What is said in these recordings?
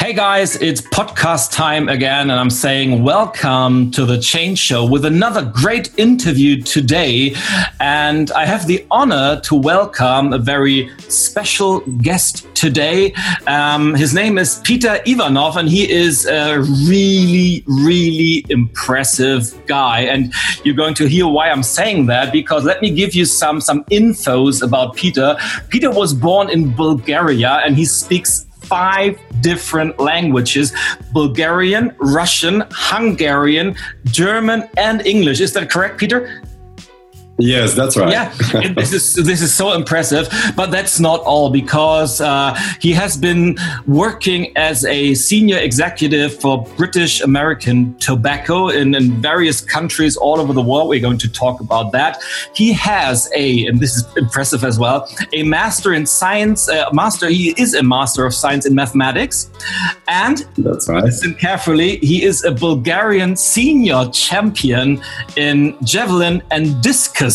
Hey guys, it's podcast time again, and I'm saying welcome to the Change Show with another great interview today. And I have the honor to welcome a very special guest today. Um, his name is Peter Ivanov, and he is a really, really impressive guy. And you're going to hear why I'm saying that because let me give you some some infos about Peter. Peter was born in Bulgaria, and he speaks five different languages Bulgarian, Russian, Hungarian, German, and English. Is that correct, Peter? Yes, that's right. Yeah, this is this is so impressive. But that's not all because uh, he has been working as a senior executive for British American Tobacco in, in various countries all over the world. We're going to talk about that. He has a, and this is impressive as well, a master in science. Uh, master. He is a master of science in mathematics, and that's right. Listen carefully. He is a Bulgarian senior champion in javelin and discus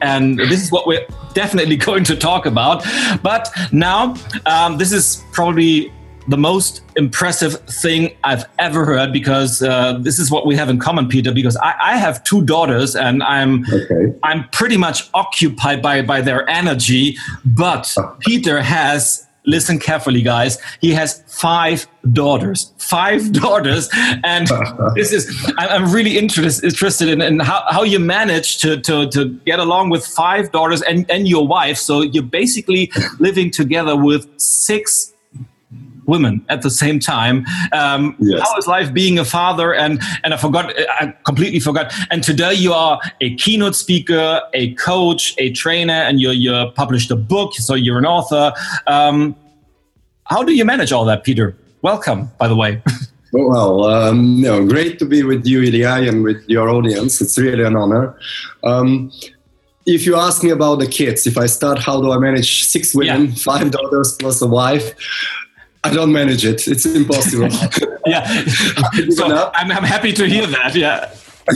and this is what we're definitely going to talk about. But now, um, this is probably the most impressive thing I've ever heard because uh, this is what we have in common, Peter. Because I, I have two daughters and I'm okay. I'm pretty much occupied by by their energy. But Peter has listen carefully, guys. He has five daughters, five daughters, and this is I'm really interest, interested in, in how, how you manage to, to to get along with five daughters and and your wife. So you're basically living together with six women at the same time. Um, yes. How is life being a father? And and I forgot, I completely forgot. And today you are a keynote speaker, a coach, a trainer, and you you published a book. So you're an author. Um, how do you manage all that, Peter? Welcome, by the way. well, um, no, great to be with you, Ilja, and with your audience. It's really an honor. Um, if you ask me about the kids, if I start, how do I manage six women, yeah. five daughters plus a wife? I don't manage it. It's impossible. yeah. so I'm, I'm happy to hear that. Yeah.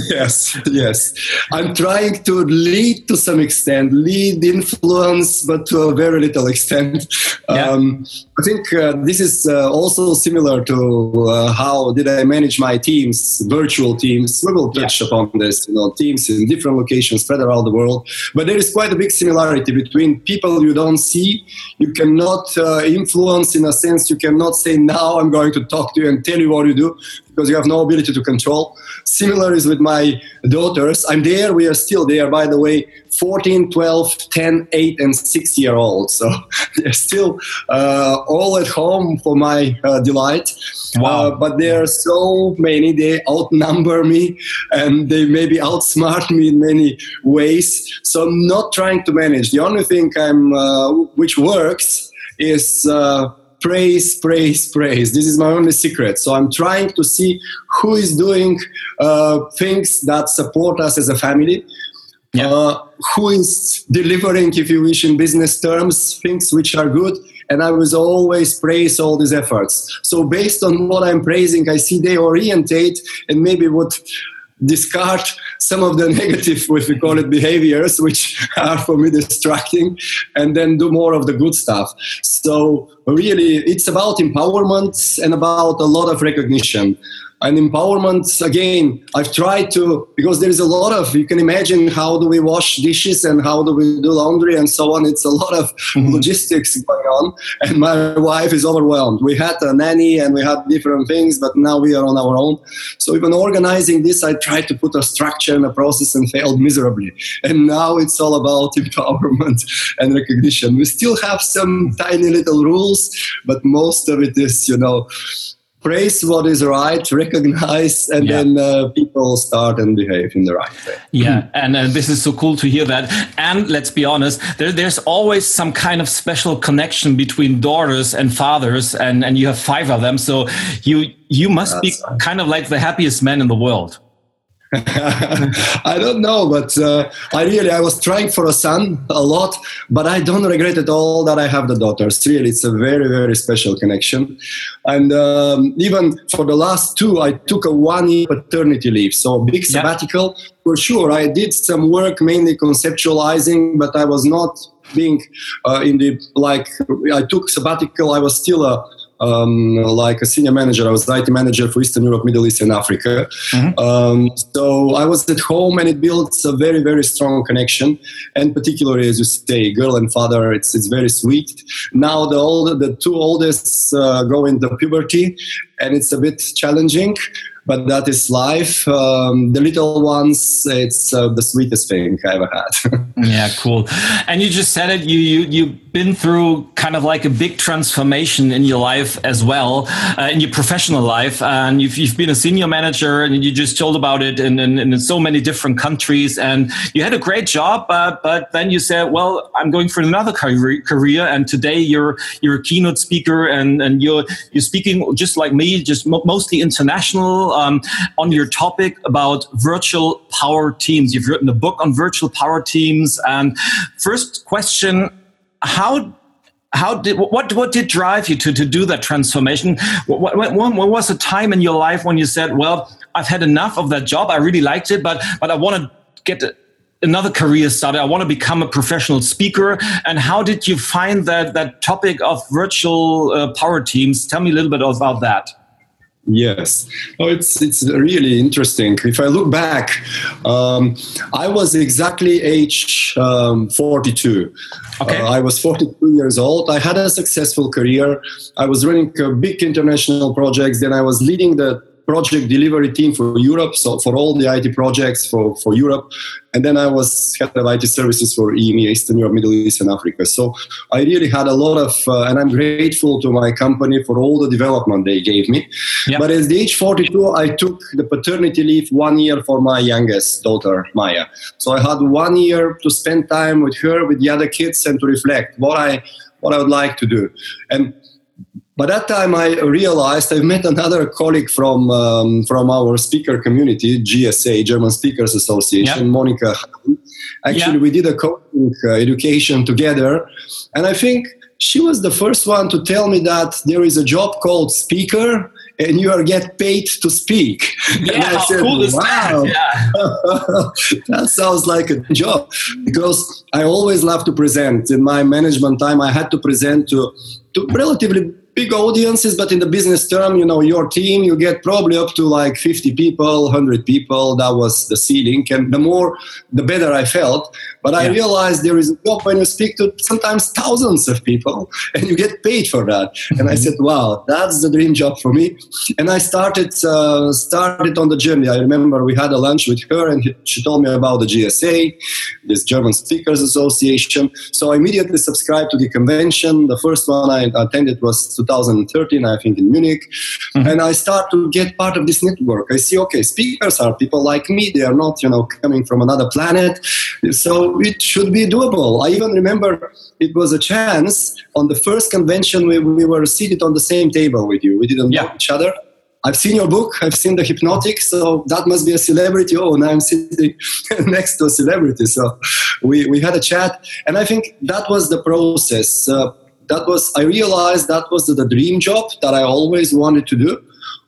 Yes, yes. I'm trying to lead to some extent, lead, influence, but to a very little extent. Yeah. Um, I think uh, this is uh, also similar to uh, how did I manage my teams, virtual teams. We will touch yeah. upon this, you know, teams in different locations spread around the world. But there is quite a big similarity between people you don't see. You cannot uh, influence in a sense. You cannot say now I'm going to talk to you and tell you what you do because you have no ability to control. Similar is with my daughters. I'm there. We are still there. By the way, 14, 12, 10, 8, and 6 year olds. So they're still uh, all at home for my uh, delight. Wow. Uh, but there are so many, they outnumber me and they maybe outsmart me in many ways. So I'm not trying to manage. The only thing I'm, uh, which works is uh, praise, praise, praise. This is my only secret. So I'm trying to see who is doing uh, things that support us as a family. Yeah. Uh, who is delivering, if you wish, in business terms, things which are good, and I was always praise all these efforts. So, based on what I'm praising, I see they orientate and maybe would discard some of the negative, if we call it behaviors, which are for me distracting, and then do more of the good stuff. So, really, it's about empowerment and about a lot of recognition and empowerment again. I've tried to because there is a lot of you can imagine how do we wash dishes and how do we do laundry and so on. It's a lot of mm-hmm. logistics going on. And my wife is overwhelmed. We had a nanny and we had different things but now we are on our own. So even organizing this i tried to put a structure and a process and failed miserably. And now it's all about empowerment and recognition. We still have some tiny little rules but most of it is you know praise what is right, recognize, and yeah. then uh, people start and behave in the right way. Yeah, and uh, this is so cool to hear that. And let's be honest, there, there's always some kind of special connection between daughters and fathers, and, and you have five of them. So you you must That's be right. kind of like the happiest man in the world. I don't know, but uh, I really I was trying for a son a lot, but I don't regret at all that I have the daughters. Really, it's a very very special connection, and um, even for the last two, I took a one year paternity leave, so big sabbatical. Yeah. For sure, I did some work mainly conceptualizing, but I was not being uh, in the like. I took sabbatical. I was still a um, like a senior manager. I was IT manager for Eastern Europe, Middle East, and Africa. Mm-hmm. Um, so I was at home, and it builds a very, very strong connection. And particularly, as you say, girl and father, it's it's very sweet. Now the old, the two oldest uh, go into puberty, and it's a bit challenging but that is life. Um, the little ones, it's uh, the sweetest thing I ever had. yeah, cool. And you just said it. You you you've been through kind of like a big transformation in your life as well, uh, in your professional life, and you've you've been a senior manager, and you just told about it in in, in so many different countries, and you had a great job, uh, but then you said, well, I'm going for another career, and today you're you're a keynote speaker, and and you're you're speaking just like me, just mostly international um, on your topic about virtual power teams. You've written a book on virtual power teams. And first question, how how did what what did drive you to to do that transformation? What, what, what, was a time in your life when you said, "Well, I've had enough of that job. I really liked it, but but I want to get another career started. I want to become a professional speaker." And how did you find that that topic of virtual uh, power teams? Tell me a little bit about that. Yes, oh, it's it's really interesting. If I look back, um, I was exactly age um, 42. Okay. Uh, I was 42 years old. I had a successful career. I was running big international projects. Then I was leading the project delivery team for Europe, so for all the IT projects for, for Europe. And then I was head of IT services for EMEA, Eastern Europe, Middle East, and Africa. So I really had a lot of, uh, and I'm grateful to my company for all the development they gave me. Yep. But at the age 42, I took the paternity leave one year for my youngest daughter, Maya. So I had one year to spend time with her, with the other kids, and to reflect what I what I would like to do. And by that time, I realized I met another colleague from um, from our speaker community, GSA, German Speakers Association, yep. Monica. Actually, yep. we did a coaching uh, education together, and I think she was the first one to tell me that there is a job called speaker and you are get paid to speak. Yeah, and I said, cool wow, that? Yeah. that sounds like a job because I always love to present. In my management time, I had to present to, to relatively big audiences, but in the business term, you know, your team, you get probably up to like 50 people, 100 people. That was the ceiling. And the more, the better I felt. But I realized there is a job when you speak to sometimes thousands of people and you get paid for that. And I mm-hmm. said, wow, that's the dream job for me. And I started, uh, started on the journey. I remember we had a lunch with her and she told me about the GSA, this German Speakers Association. So I immediately subscribed to the convention. The first one I attended was 2013, I think, in Munich. Mm-hmm. And I start to get part of this network. I see, okay, speakers are people like me. They are not, you know, coming from another planet. So it should be doable. I even remember it was a chance on the first convention we, we were seated on the same table with you. We didn't yeah. know each other. I've seen your book, I've seen the hypnotic, so that must be a celebrity. Oh, now I'm sitting next to a celebrity. So we, we had a chat, and I think that was the process. Uh, that was I realized that was the, the dream job that I always wanted to do.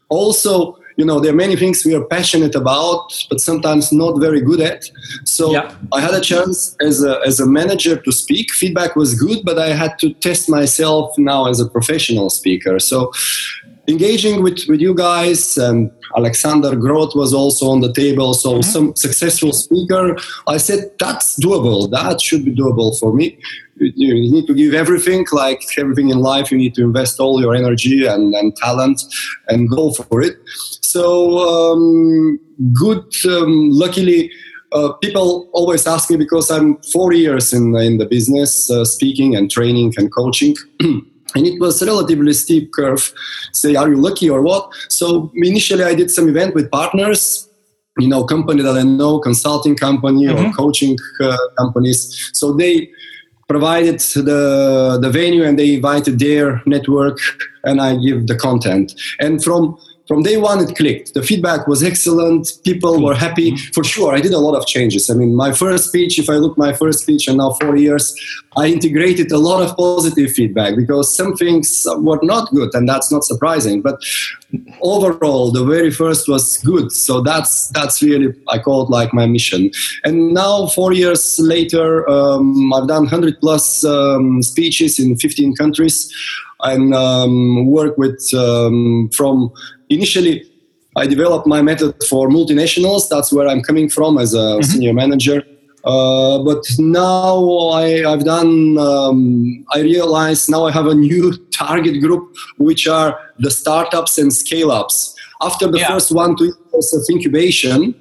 Also, you know, there are many things we are passionate about, but sometimes not very good at. So yeah. I had a chance as a, as a manager to speak. Feedback was good, but I had to test myself now as a professional speaker. So engaging with, with you guys and Alexander Groth was also on the table. So mm-hmm. some successful speaker. I said, that's doable. That should be doable for me you need to give everything like everything in life you need to invest all your energy and, and talent and go for it. So um, good um, luckily uh, people always ask me because i'm four years in, in the business uh, speaking and training and coaching. And it was relatively steep curve say are you lucky or what? So initially i did some event with partners you know company that i know consulting company mm-hmm. or coaching uh, companies. So they provided the the venue and they invited their network and I give the content. And from from day one it clicked. The feedback was excellent. People were happy. Mm-hmm. for sure i did a lot of changes. I mean my first speech if i look my first speech and now four years i integrated a lot of positive feedback because some things were not good and that's not surprising. But overall the very first was good. So that's that's really i call it like my mission. And now four years later um, i've done 100 plus um, speeches in 15 countries and um, work with um, from initially. I developed my method for multinationals. That's where I'm coming from as a mm-hmm. senior manager. Uh, but now I, have done, um, I realize now I have a new target group, which are the startups and scale ups. After the yeah. first one, two years of incubation,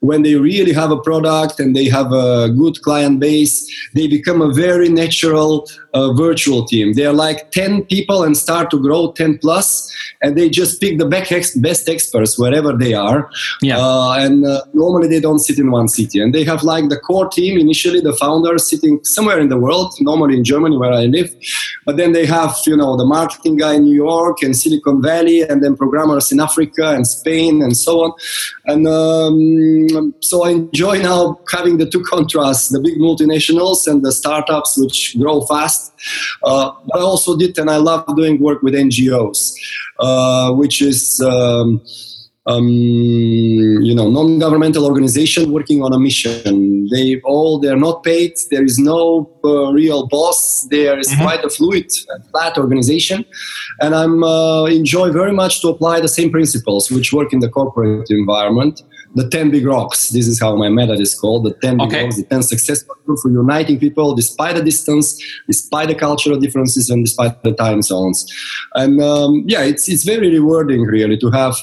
when they really have a product and they have a good client base, they become a very natural uh, virtual team. They are like 10 people and start to grow 10 plus, and they just pick the best experts wherever they are. Yeah. Uh, and uh, normally they don't sit in one city. And they have like the core team, initially the founders sitting somewhere in the world, normally in Germany where I live. But then they have, you know, the marketing guy in New York and Silicon Valley, and then programmers in Africa and Spain and so on. And um, so I enjoy now having the two contrasts, the big multinationals and the startups which grow fast past. Uh, but I also did, and I love doing work with NGOs, uh, which is. Um, um, you know, non-governmental organization working on a mission. They all they're not paid. There is no uh, real boss. There is mm-hmm. quite a fluid, flat organization, and I'm uh, enjoy very much to apply the same principles which work in the corporate environment the 10 big rocks. This is how my method is called the 10 big okay. rocks, the 10 success factors for uniting people despite the distance, despite the cultural differences, and despite the time zones. And um, yeah, it's, it's very rewarding really to have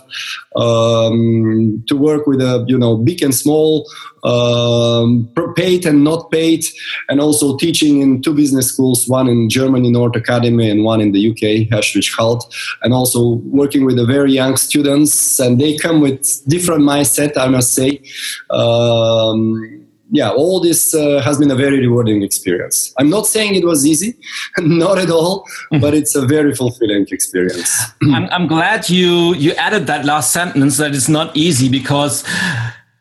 um, to work with a you know big and small um, paid and not paid, and also teaching in two business schools, one in Germany, Nordakademie, and one in the UK, Ashridge Hult, and also working with the very young students, and they come with different mindset, I must say. Um, yeah, all this uh, has been a very rewarding experience. I'm not saying it was easy, not at all, mm-hmm. but it's a very fulfilling experience. I'm, I'm glad you you added that last sentence that it's not easy because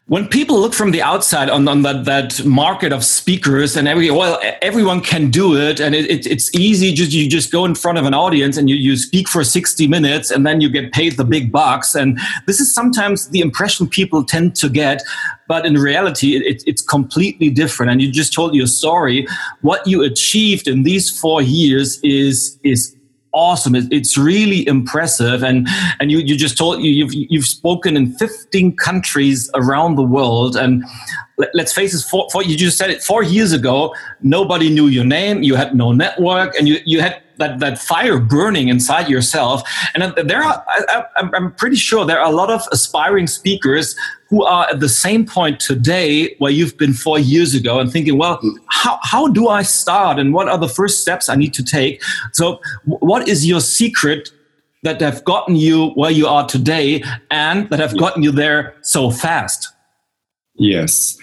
when people look from the outside on, on that, that market of speakers and every well everyone can do it and it, it, it's easy. Just you just go in front of an audience and you, you speak for 60 minutes and then you get paid the big bucks. And this is sometimes the impression people tend to get but in reality it, it's completely different. And you just told your story. What you achieved in these four years is is awesome. It's really impressive. And and you you just told you you've you've spoken in 15 countries around the world. And let's face it, four, four, you just said it four years ago. Nobody knew your name. You had no network, and you you had that that fire burning inside yourself. And there are, I, am pretty sure there are a lot of aspiring speakers who are at the same point today where you've been four years ago and thinking, well, how how do I start and what are the first steps I need to take? So, what is your secret? That have gotten you where you are today and that have gotten you there so fast? Yes.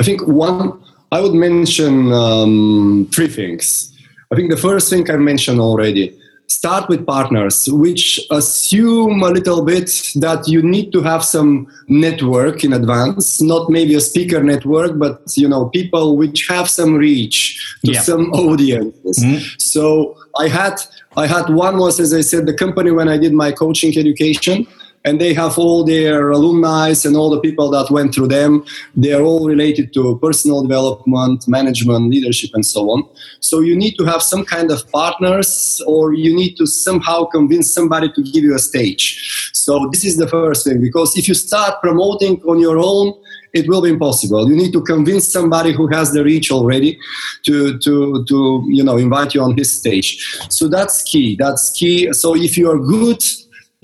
I think one, I would mention um, three things. I think the first thing I mentioned already start with partners which assume a little bit that you need to have some network in advance not maybe a speaker network but you know people which have some reach to yeah. some audiences mm-hmm. so i had i had one was as i said the company when i did my coaching education and they have all their alumni and all the people that went through them. They are all related to personal development, management, leadership, and so on. So you need to have some kind of partners, or you need to somehow convince somebody to give you a stage. So this is the first thing, because if you start promoting on your own, it will be impossible. You need to convince somebody who has the reach already to to to you know invite you on his stage. So that's key. That's key. So if you are good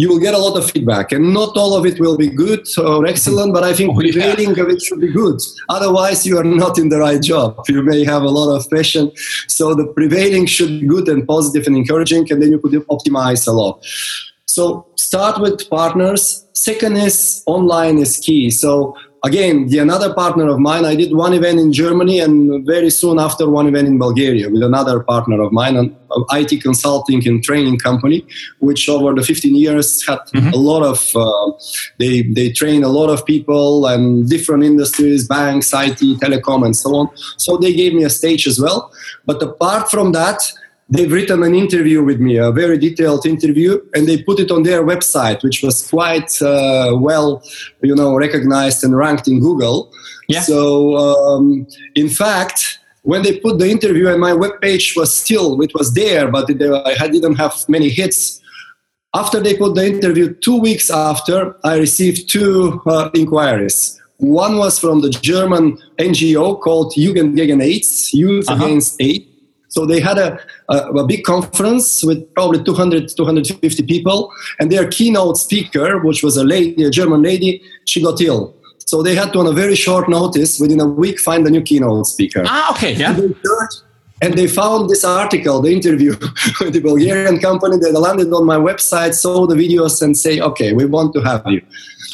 you will get a lot of feedback and not all of it will be good or excellent but i think oh, prevailing yeah. of it should be good. Otherwise you are not in the right job. You may have a lot of passion. So the prevailing should be good and positive and encouraging and then you could optimize a lot. So start with partners. Second is online is key. So again, the another partner of mine, I did one event in Germany and very soon after one event in Bulgaria with another partner of mine, an IT consulting and training company, which over the 15 years had mm-hmm. a lot of, uh, they, they train a lot of people and different industries, banks, IT, telecom, and so on. So they gave me a stage as well. But apart from that, they've written an interview with me, a very detailed interview, and they put it on their website, which was quite uh, well, you know, recognized and ranked in Google. Yeah. So, um, in fact, when they put the interview and my web page was still it was there but it, i didn't have many hits after they put the interview two weeks after i received two uh, inquiries one was from the german ngo called jugend gegen aids youth uh-huh. against aids so they had a, a, a, big conference with probably 200 250 people and their keynote speaker which was a lady a german lady she got ill so they had to, on a very short notice, within a week, find a new keynote speaker. Ah, okay, yeah. And they found this article, the interview with the Bulgarian company. that landed on my website, saw the videos, and say, "Okay, we want to have you."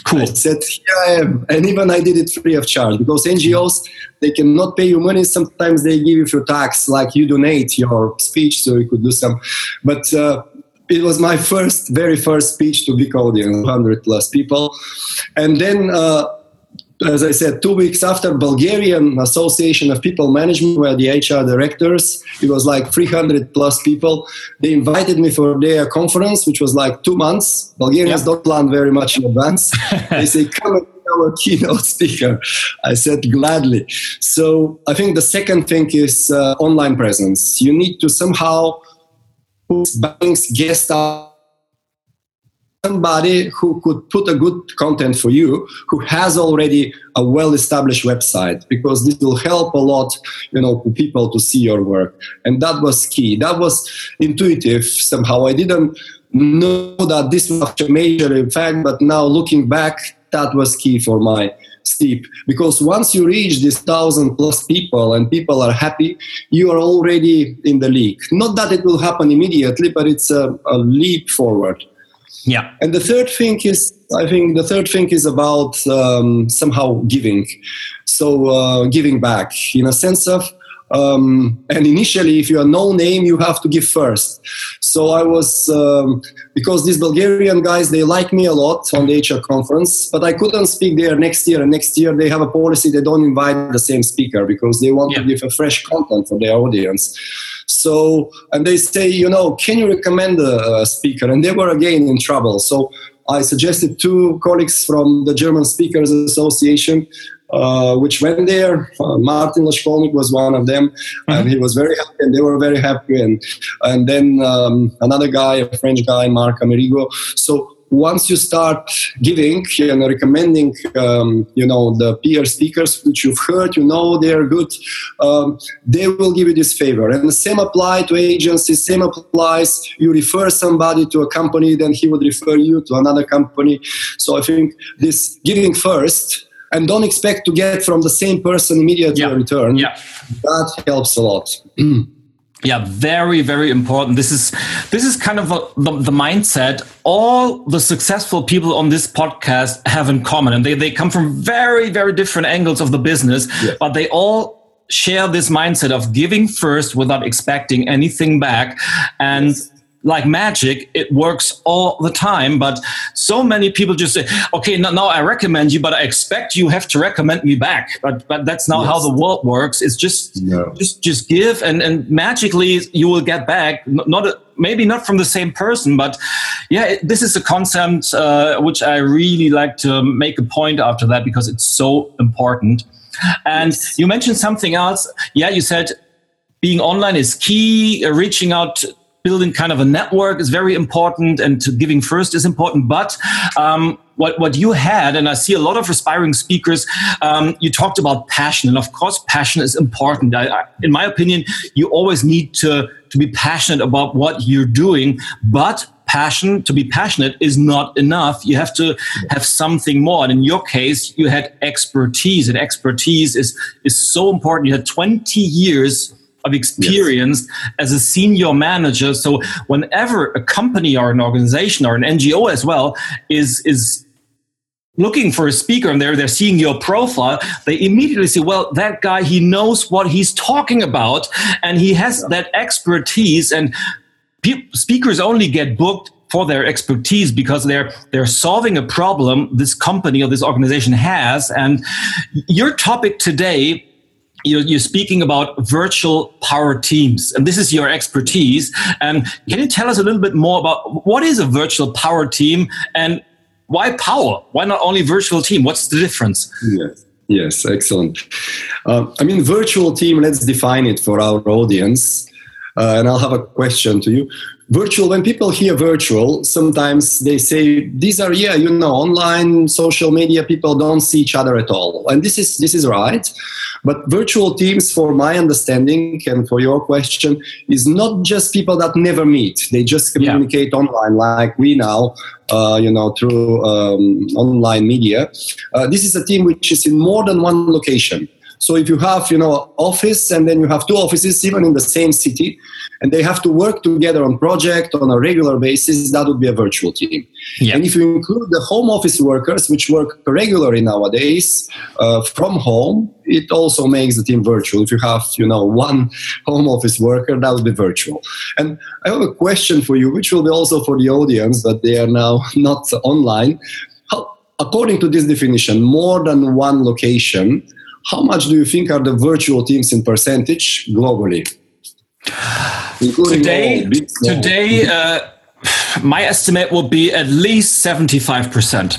Cool. I said, "Here I am," and even I did it free of charge because NGOs they cannot pay you money. Sometimes they give you for tax, like you donate your speech, so you could do some. But uh, it was my first, very first speech to big audience, 100 plus people, and then. Uh, as I said, two weeks after Bulgarian Association of People Management, where the HR directors, it was like 300 plus people. They invited me for their conference, which was like two months. Bulgarians yep. don't plan very much in advance. they say, come and be our keynote speaker. I said, gladly. So I think the second thing is uh, online presence. You need to somehow put banks, guest somebody who could put a good content for you who has already a well established website because this will help a lot you know people to see your work. And that was key. That was intuitive somehow. I didn't know that this was a major effect but now looking back that was key for my steep because once you reach this thousand plus people and people are happy you are already in the league. Not that it will happen immediately but it's a, a leap forward yeah. And the third thing is, I think the third thing is about um, somehow giving. So uh, giving back in a sense of, um, and initially, if you are no name, you have to give first. So I was, um, because these Bulgarian guys, they like me a lot on the HR conference, but I couldn't speak there next year. And next year, they have a policy they don't invite the same speaker because they want yeah. to give a fresh content for their audience. So, and they say, you know, can you recommend a, a speaker? And they were again in trouble. So I suggested two colleagues from the German Speakers Association, uh, which went there. Uh, Martin Laschkolnig was one of them, mm-hmm. and he was very happy, and they were very happy. And and then um, another guy, a French guy, Marc Amerigo. So once you start giving and recommending, um, you know, the peer speakers which you've heard, you know they're good, um, they will give you this favor. And the same apply to agencies, same applies. You refer somebody to a company, then he would refer you to another company. So I think this giving first and don't expect to get from the same person immediately yeah. a return. Yeah. That helps a lot. yeah very very important this is this is kind of a, the, the mindset all the successful people on this podcast have in common and they, they come from very very different angles of the business yes. but they all share this mindset of giving first without expecting anything back and yes like magic, it works all the time. But so many people just say, okay, now, now I recommend you, but I expect you have to recommend me back. But but that's not yes. how the world works. It's just no. just just give and, and magically you will get back. Not a, maybe not from the same person, but yeah, it, this is a concept uh, which I really like to make a point after that because it's so important. And yes. you mentioned something else. Yeah, you said being online is key, uh, reaching out building kind of a network is very important and giving first is important. But um, what, what you had, and I see a lot of aspiring speakers, um, you talked about passion. And of course, passion is important. I, I, in my opinion, you always need to, to be passionate about what you're doing. But passion to be passionate is not enough you have to have something more and in your case you had expertise and expertise is is so important you had 20 years of experience yes. as a senior manager. So whenever a company or an organization or an NGO as well is is looking for a speaker and they're they're seeing your profile, they immediately say, well, that guy he knows what he's talking about and he has yeah. that expertise and pe- speakers only get booked for their expertise because they're they're solving a problem this company or this organization has and your topic today you're, you're, speaking about virtual power teams, and this is your expertise. And can you tell us a little bit more about what is a virtual power team and why power? Why not only virtual team? What's the difference? Yes. Yes, excellent. Uh, I mean, virtual team, let's define it for our audience. Uh, and I'll have a question to you. Virtual, when people hear virtual, sometimes they say these are, yeah, you know, online, social media, people don't see each other at all. And this is this is right. But virtual teams, for my understanding and for your question, is not just people that never meet. They just communicate yeah. online like we now, uh, you know, through um, online media. Uh, this is a team which is in more than one location. So if you have, you know, office and then you have two offices even in the same city, and they have to work together on project on a regular basis, that would be a virtual team. Yeah. And if you include the home office workers, which work regularly nowadays uh, from home, it also makes the team virtual. If you have, you know, one home office worker, that would be virtual. And I have a question for you, which will be also for the audience, but they are now not online. How, according to this definition, more than one location how much do you think are the virtual teams in percentage globally? today, today uh, my estimate will be at least 75%.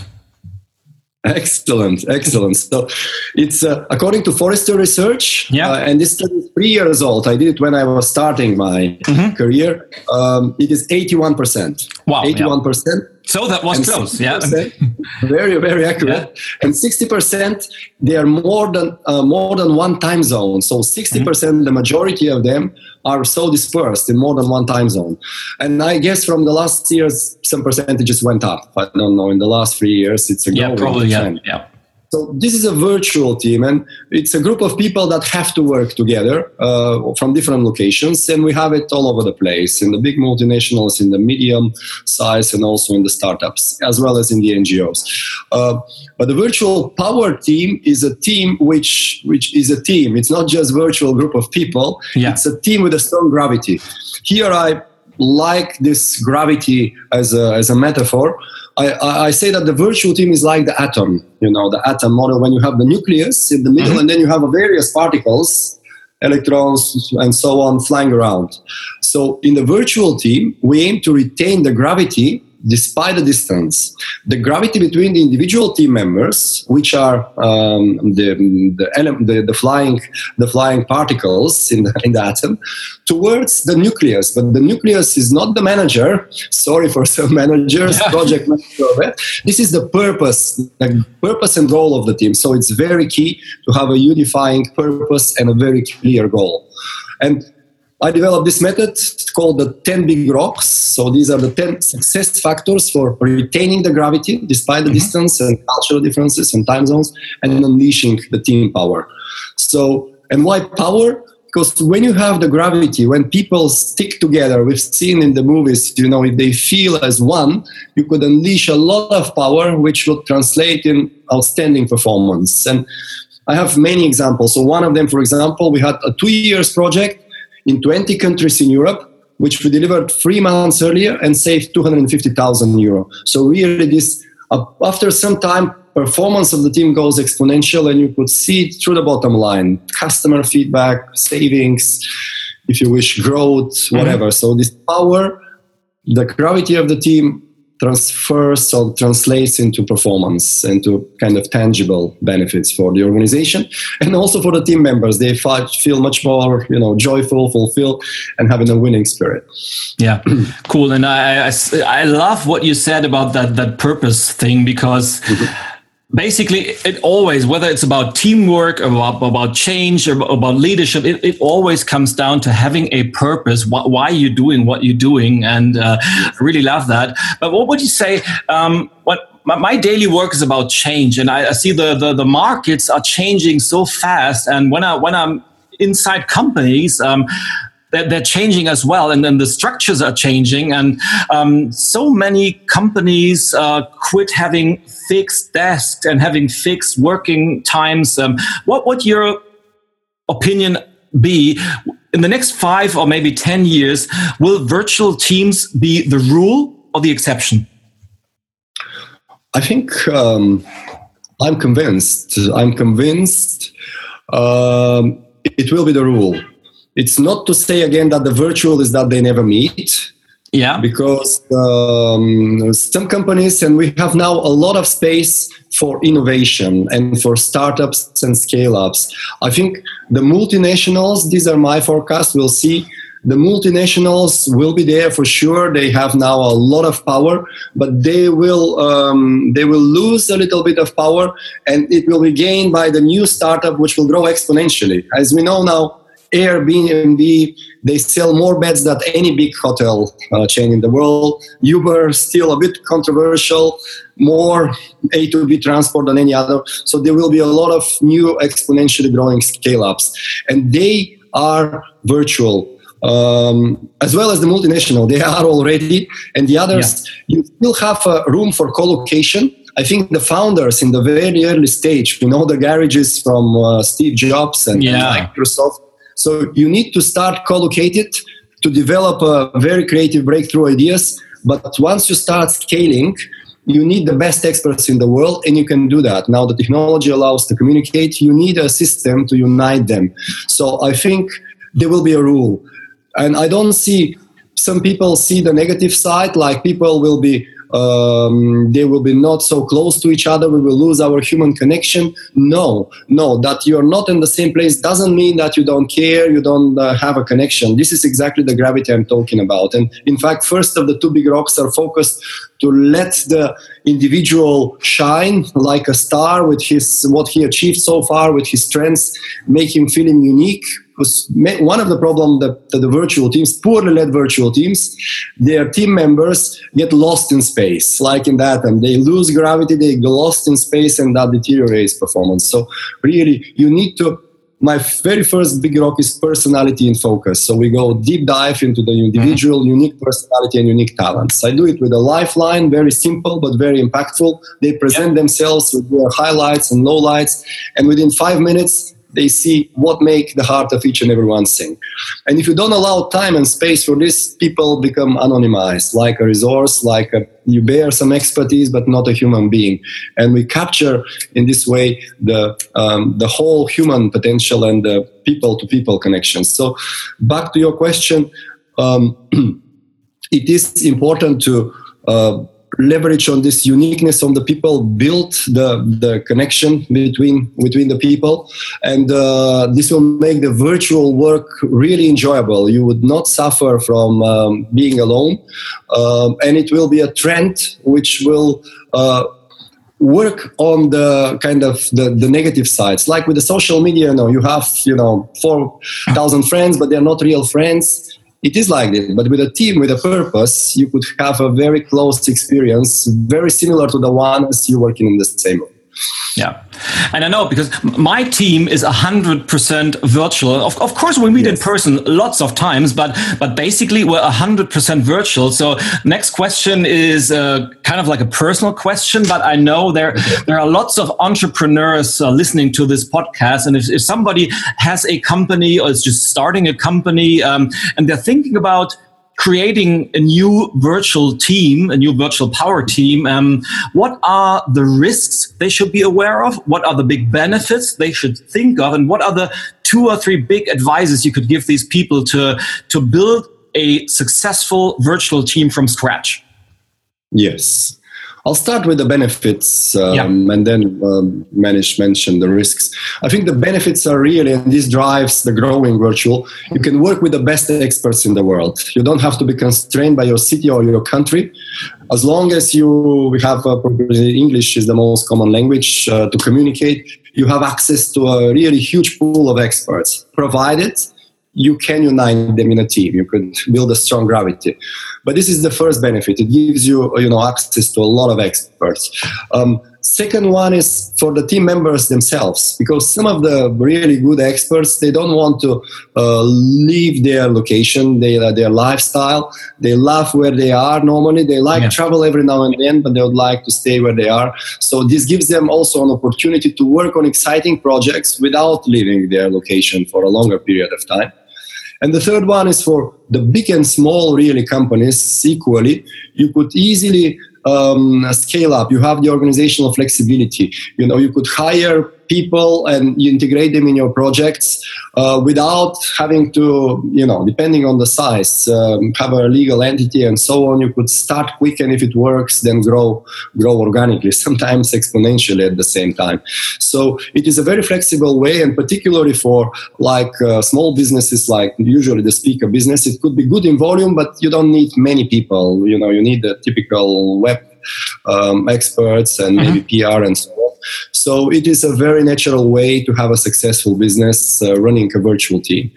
Excellent, excellent. So it's uh, according to Forrester Research, yeah. Uh, and this study is three years old. I did it when I was starting my mm-hmm. career. Um, it is 81%. Wow. 81%. Yeah. So that was close, yeah. very, very accurate. Yeah. And 60%, they are more than uh, more than one time zone. So 60%, mm-hmm. the majority of them are so dispersed in more than one time zone. And I guess from the last years, some percentages went up. I don't know. In the last three years, it's a yeah, probably yeah, yeah. So this is a virtual team, and it's a group of people that have to work together uh, from different locations, and we have it all over the place in the big multinationals, in the medium size, and also in the startups, as well as in the NGOs. Uh, but the virtual power team is a team which which is a team. It's not just virtual group of people. Yeah. It's a team with a strong gravity. Here I like this gravity as a, as a metaphor I, I, say that the virtual team is like the atom, you know, the atom model when you have the nucleus in the middle mm-hmm. and then you have various particles, electrons and so on flying around. So in the virtual team, we aim to retain the gravity despite the distance, the gravity between the individual team members, which are um, the, the, the, the, flying, the flying particles in the, in the atom, towards the nucleus. But the nucleus is not the manager. Sorry for some managers, yeah. project manager. This is the purpose, the purpose and goal of the team. So it's very key to have a unifying purpose and a very clear goal. And I developed this method called the 10 big rocks. So these are the 10 success factors for retaining the gravity despite the mm-hmm. distance and cultural differences and time zones and unleashing the team power. So, and why power? Because when you have the gravity, when people stick together, we've seen in the movies, you know, if they feel as one, you could unleash a lot of power, which would translate in outstanding performance. And I have many examples. So one of them, for example, we had a two years project in 20 countries in Europe, which we delivered three months earlier and saved 250,000 euro. So really, this uh, after some time, performance of the team goes exponential, and you could see it through the bottom line: customer feedback, savings, if you wish, growth, whatever. Mm-hmm. So this power, the gravity of the team transfers or translates into performance into kind of tangible benefits for the organization. And also for the team members they feel much more you know joyful fulfilled and having a winning spirit. Yeah. Cool. And I, I, I love what you said about that that purpose thing because mm-hmm basically it always whether it's about teamwork or about, about change or about leadership it, it always comes down to having a purpose why, why you're doing what you're doing and uh, i really love that. But what would you say um, what my, my, daily work is about change and I, I see the, the, the markets are changing so fast and when i when i'm inside companies um, they're, they're changing as well, and then the structures are changing, and um, so many companies uh, quit having fixed desks and having fixed working times. Um, what would your opinion be in the next five or maybe ten years? Will virtual teams be the rule or the exception? I think um, I'm convinced. I'm convinced um, it will be the rule it's not to say again that the virtual is that they never meet. Yeah. Because um, some companies, and we have now a lot of space for innovation and for startups and scale ups. I think the multinationals, these are my forecasts, we'll see the multinationals will be there for sure. They have now a lot of power, but they will um, they will lose a little bit of power, and it will be gained by the new startup, which will grow exponentially. As we know now, Airbnb they sell more beds than any big hotel uh, chain in the world. Uber still a bit controversial, more A to B transport than any other. So there will be a lot of new exponentially growing scale ups, and they are virtual um, as well as the multinational. They are already, and the others, yeah. you still have a room for co-location. I think the founders in the very early stage, you know, the garages from uh, Steve Jobs and, yeah. and Microsoft. So you need to start co-located to develop very creative breakthrough ideas. But once you start scaling, you need the best experts in the world, and you can do that. Now the technology allows to communicate. You need a system to unite them. So I think there will be a rule and I don't see some people see the negative side, like people will be um, they will be not so close to each other. We will lose our human connection. No no that you're not in the same place doesn't mean that you don't care you don't uh, have a connection. This is exactly the gravity i'm talking about. And in fact first of the two big rocks are focused to let the individual shine like a star with his what he achieved so far with his strengths make him feeling unique because one of the problems that, that, the virtual teams, poorly led virtual teams, their team members get lost in space, like in that, and they lose gravity, they get lost in space, and that deteriorates performance. So really, you need to. My very first big rock is personality in focus. So we go deep dive into the individual, mm-hmm. unique personality and unique talents. I do it with a lifeline, very simple but very impactful. They present themselves with their highlights and lowlights, and within five minutes, they see what make the heart of each and every one sing. And if you don't allow time and space for this, people become anonymized, like a resource, like a, you bear some expertise, but not a human being. And we capture in this way the um, the whole human potential and the people to people connections. So back to your question, um, it is important to uh, leverage on this uniqueness of the people, build the, the connection between between the people, and uh, this will make the virtual work really enjoyable. You would not suffer from um, being alone, um, and it will be a trend which will. Uh, work on the kind of the, the negative sides like with the social media you know you have you know 4000 friends but they're not real friends it is like this. But with a team with a purpose, you could have a very close experience, very similar to the one as you working in the same room. Yeah. And I know because my team is 100% virtual. Of, of course, we meet yes. in person lots of times, but, but basically we're 100% virtual. So next question is uh, kind of like a personal question, but I know there, there are lots of entrepreneurs uh, listening to this podcast. And if, if somebody has a company or is just starting a company um, and they're thinking about creating a new virtual team, a new virtual power team, um, what are the risks they should be aware of? What are the big benefits they should think of? And what are the two or three big advices you could give these people to, to build a successful virtual team from scratch? Yes. I'll start with the benefits um, yeah. and then um, manage mention the risks. I think the benefits are really, and this drives the growing virtual. You can work with the best experts in the world. You don't have to be constrained by your city or your country. As long as you have uh, English is the most common language uh, to communicate, you have access to a really huge pool of experts, provided you can unite them in a team. You could build a strong gravity. But this is the first benefit. It gives you, you know, access to a lot of experts. Um, second one is for the team members themselves, because some of the really good experts they don't want to uh, leave their location, their their lifestyle. They love where they are. Normally, they like yeah. travel every now and then, but they would like to stay where they are. So this gives them also an opportunity to work on exciting projects without leaving their location for a longer period of time. And the third one is for the big and small really companies equally. You could easily um, scale up. You have the organizational flexibility. You know, you could hire people and you integrate them in your projects uh, without having to, you know, depending on the size, um, have a legal entity and so on. You could start quick, and if it works, then grow grow organically, sometimes exponentially at the same time. So it is a very flexible way, and particularly for like uh, small businesses, like usually the speaker business, it could be good in volume, but you don't need many people. You know, you need the typical web um, experts and mm-hmm. maybe PR and so on. So it is a very natural way to have a successful business uh, running a virtual team.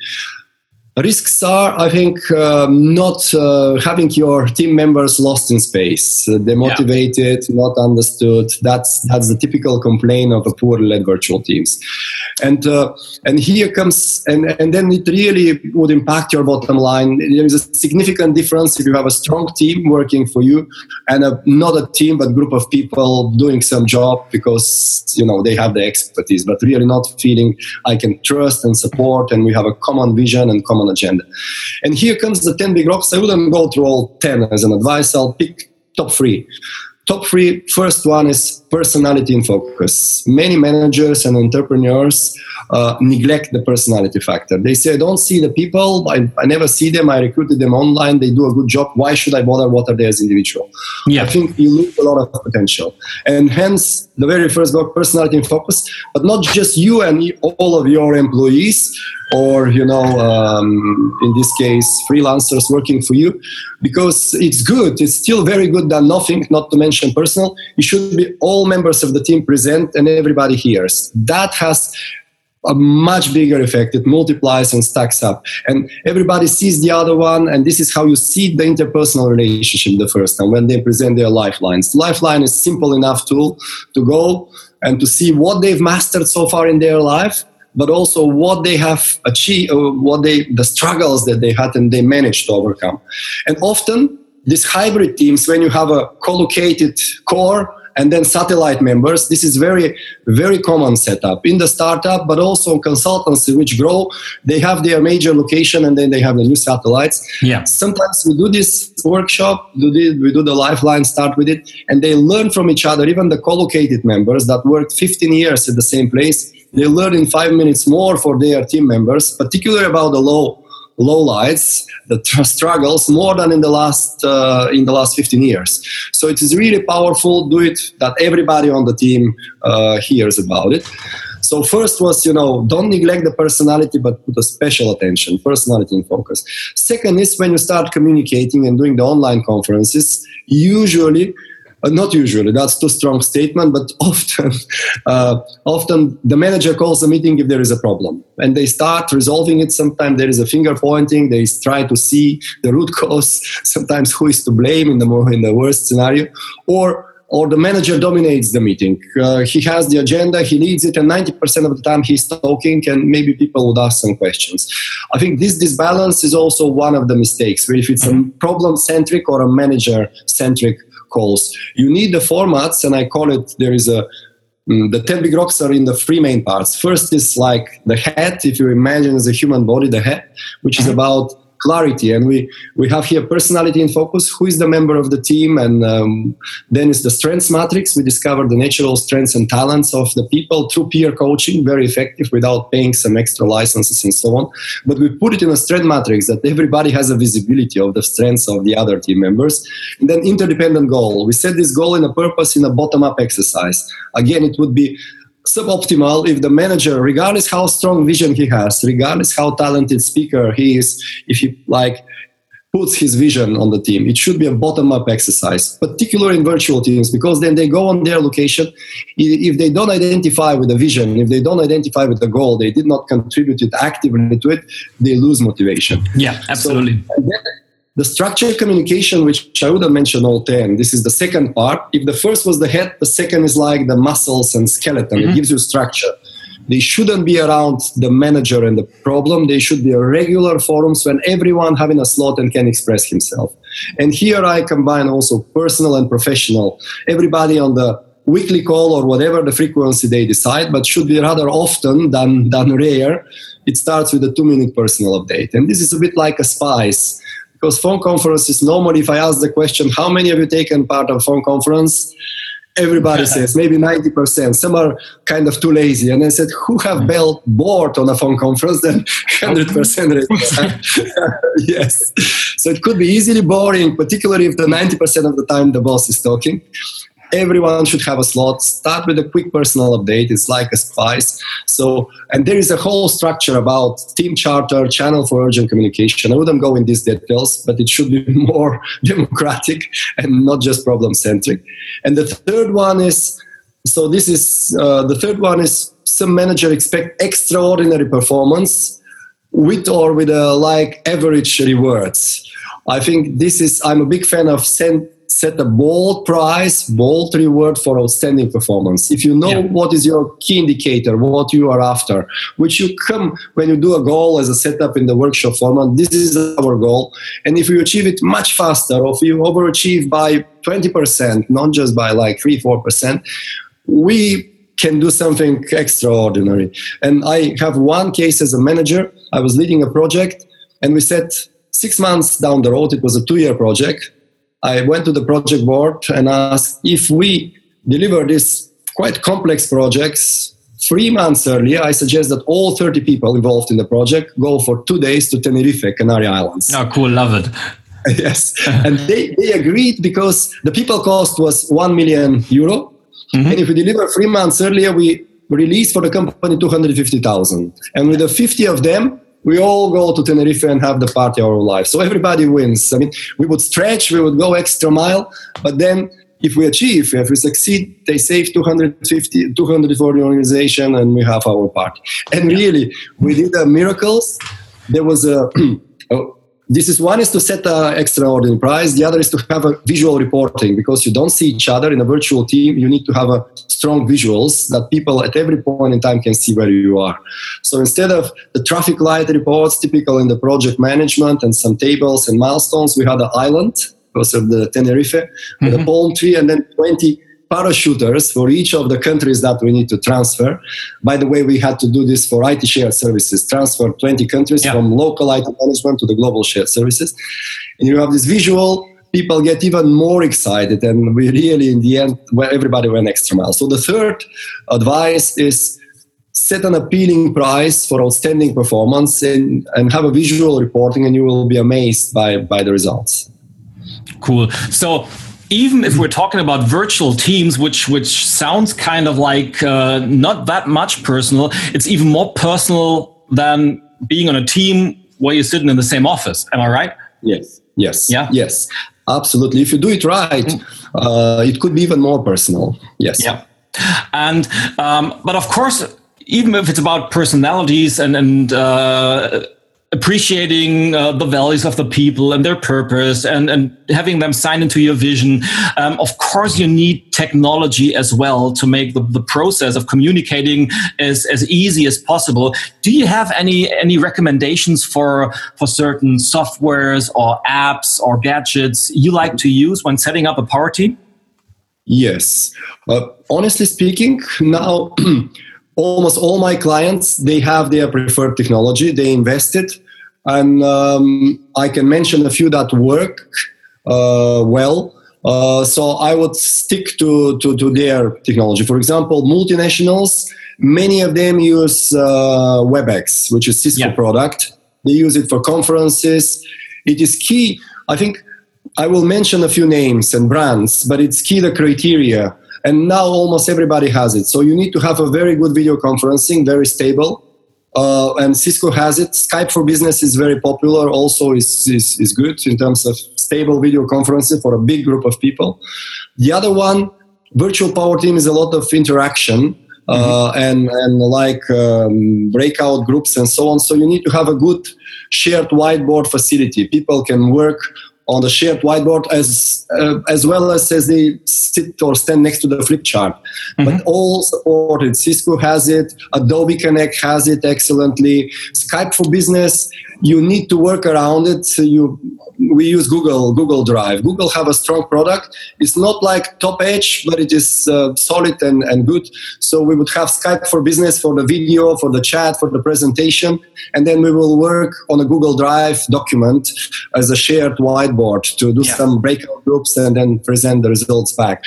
Risks are, I think, um, not uh, having your team members lost in space, uh, demotivated, yeah. not understood. That's that's the typical complaint of a poorly led virtual teams, and uh, and here comes and and then it really would impact your bottom line. There is a significant difference if you have a strong team working for you and a, not a team but group of people doing some job because you know they have the expertise, but really not feeling I can trust and support, and we have a common vision and common agenda. And here comes the 10 big rocks. I wouldn't go through all 10 as an advice. I'll pick top three. Top three, first one is personality in focus. Many managers and entrepreneurs uh, neglect the personality factor. They say, I don't see the people, I, I, never see them, I recruited them online, they do a good job. Why should I bother? What are they as individual? Yeah. I think you lose a lot of potential. And hence, the very first book, personality in focus, but not just you and all of your employees, or you know um, in this case freelancers working for you because it's good it's still very good than nothing not to mention personal it should be all members of the team present and everybody hears. That has a much bigger effect. It multiplies and stacks up. And everybody sees the other one and this is how you see the interpersonal relationship the first time when they present their lifelines. Lifeline is simple enough tool to go and to see what they've mastered so far in their life but also what they have achieved, uh, what they, the struggles that they had and they managed to overcome. And often these hybrid teams, when you have a collocated core and then satellite members, this is very, very common setup in the startup, but also consultancy, which grow. They have their major location and then they have the new satellites. Yeah. Sometimes we do this workshop, do this, we do the lifeline, start with it, and they learn from each other. Even the collocated members that worked 15 years at the same place they learn in five minutes more for their team members, particularly about the low low lights, the struggles more than in the last uh, in the last 15 years. So it is really powerful. Do it that everybody on the team uh, hears about it. So first was you know don't neglect the personality, but put a special attention, personality in focus. Second is when you start communicating and doing the online conferences. Usually not usually that's too strong statement but often uh, often the manager calls a meeting if there is a problem. And they start resolving it. Sometimes there is a finger pointing. They try to see the root cause. Sometimes who is to blame in the more in the worst scenario. Or or the manager dominates the meeting. Uh, he has the agenda, he leads it, and 90% of the time he's talking, and maybe people would ask some questions. I think this disbalance is also one of the mistakes, if it's a problem centric or a manager centric calls. You need the formats, and I call it there is a mm, the 10 big rocks are in the three main parts. First is like the head, if you imagine as a human body, the head, which is mm-hmm. about clarity. And we we have here personality in focus. Who is the member of the team? And um, then is the strengths matrix. We discover the natural strengths and talents of the people through peer coaching very effective without paying some extra licenses and so on. But we put it in a strength matrix that everybody has a visibility of the strengths of the other team members. And then interdependent goal. We set this goal in a purpose in a bottom up exercise. Again it would be suboptimal if the manager, regardless how strong vision he has, regardless how talented speaker he is, if he like puts his vision on the team. It should be a bottom-up exercise, particularly in virtual teams, because then they go on their location. If they don't identify with the vision, if they don't identify with the goal, they did not contribute it actively to it, they lose motivation. Yeah, absolutely. So, the structured communication, which I would have mentioned all 10, this is the second part. If the first was the head, the second is like the muscles and skeleton. Mm-hmm. It gives you structure. They shouldn't be around the manager and the problem. They should be a regular forums when everyone having a slot and can express himself. And here I combine also personal and professional. Everybody on the weekly call or whatever the frequency they decide, but should be rather often than, than rare. It starts with a two minute personal update. And this is a bit like a spice because phone conferences normally if i ask the question how many of you taken part of phone conference Everybody says maybe 90%. Some are kind of too lazy. And I said, who have mm. bell bored on a phone conference? Then 100% yes. So it could be easily boring, particularly if the 90% of the time the boss is talking everyone should have a slot. Start with a quick personal update. It's like a spice. So and there is a whole structure about team charter channel for urgent communication. I wouldn't go in these details but it should be more democratic and not just problem centric and the third one is so this is uh, the third one is some manager expect extraordinary performance with or with a like average rewards. I think this is i'm a big fan of send set a bold price, bold reward for outstanding performance. If you know yeah. what is your key indicator, what you are after, which you come when you do a goal as a setup in the workshop format, this is our goal. And if you achieve it much faster, or if you overachieve by 20%, not just by like 3 4%, we can do something extraordinary. And I have one case as a manager. I was leading a project, and we said six months down the road, it was a two year project I went to the project board and asked if we deliver these quite complex projects three months earlier, I suggest that all 30 people involved in the project go for two days to Tenerife, Canary Islands. Oh, cool, love it. yes. and they, they agreed because the people cost was 1 million euro. Mm-hmm. And if we deliver three months earlier, we release for the company 250,000. And with the 50 of them, we all go to Tenerife and have the party of our life. So everybody wins. I mean, we would stretch, we would go extra mile, but then if we achieve, if we succeed, they save 250, 200 for the organization and we have our party. And really, we did the miracles. There was a, this is one is to set an extraordinary price the other is to have a visual reporting because you don't see each other in a virtual team you need to have a strong visuals that people at every point in time can see where you are so instead of the traffic light reports typical in the project management and some tables and milestones we had an island because of the tenerife mm-hmm. with a mm-hmm. palm tree and then 20 parachuters for each of the countries that we need to transfer. By the way, we had to do this for IT shared services, transfer 20 countries yeah. from local IT management to the global shared services. And you have this visual, people get even more excited, and we really, in the end, where everybody went extra mile. So the third advice is set an appealing price for outstanding performance and, and have a visual reporting, and you will be amazed by, by the results. Cool. So even if we're talking about virtual teams, which which sounds kind of like uh, not that much personal, it's even more personal than being on a team where you're sitting in the same office. Am I right? Yes. Yes. Yeah. Yes. Absolutely. If you do it right, mm. uh, it could be even more personal. Yes. Yeah. And um, but of course, even if it's about personalities and and uh, appreciating uh, the values of the people and their purpose and, and having them sign into your vision. Um, of course, you need technology as well to make the, the process of communicating as, as easy as possible. Do you have any, any recommendations for, for certain softwares or apps or gadgets you like to use when setting up a party? Yes. Uh, honestly speaking, now almost all my clients they have their preferred technology they invested and um, i can mention a few that work uh, well. Uh, so i would stick to, to, to, their technology. For example multinationals many of them use uh, webex which is cisco yeah. product. They use it for conferences. It is key i think i will mention a few names and brands but it's key the criteria and now almost everybody has it. So you need to have a very good video conferencing, very stable. Uh, and Cisco has it. Skype for Business is very popular. Also, is, is is good in terms of stable video conferencing for a big group of people. The other one, Virtual Power Team, is a lot of interaction. Uh, mm-hmm. and and like um, breakout groups and so on. So you need to have a good shared whiteboard facility. People can work on the shared whiteboard as uh, as well as as they sit or stand next to the flip chart. Mm-hmm. But all supported. Cisco has it. Adobe Connect has it excellently. Skype for Business you need to work around it. So you we use Google Google Drive. Google have a strong product. It's not like top edge, but it is uh, solid and, and good. So we would have Skype for Business for the video, for the chat, for the presentation, and then we will work on a Google Drive document as a shared whiteboard to do yeah. some breakout groups and then present the results back.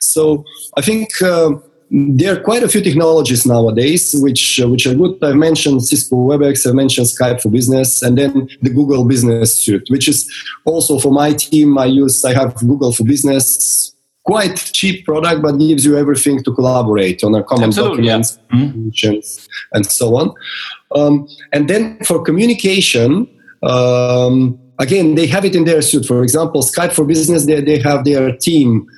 So I think. Uh, there are quite a few technologies nowadays which uh, which are good. I mentioned Cisco WebEx, I mentioned Skype for Business, and then the Google Business Suite, which is also for my team. I use I have Google for Business, quite cheap product, but gives you everything to collaborate on a common Absolutely, documents yeah. mm-hmm. and so on. Um, and then for communication. Um, again, they have it in their suite. For example, Skype for Business, they, they have their team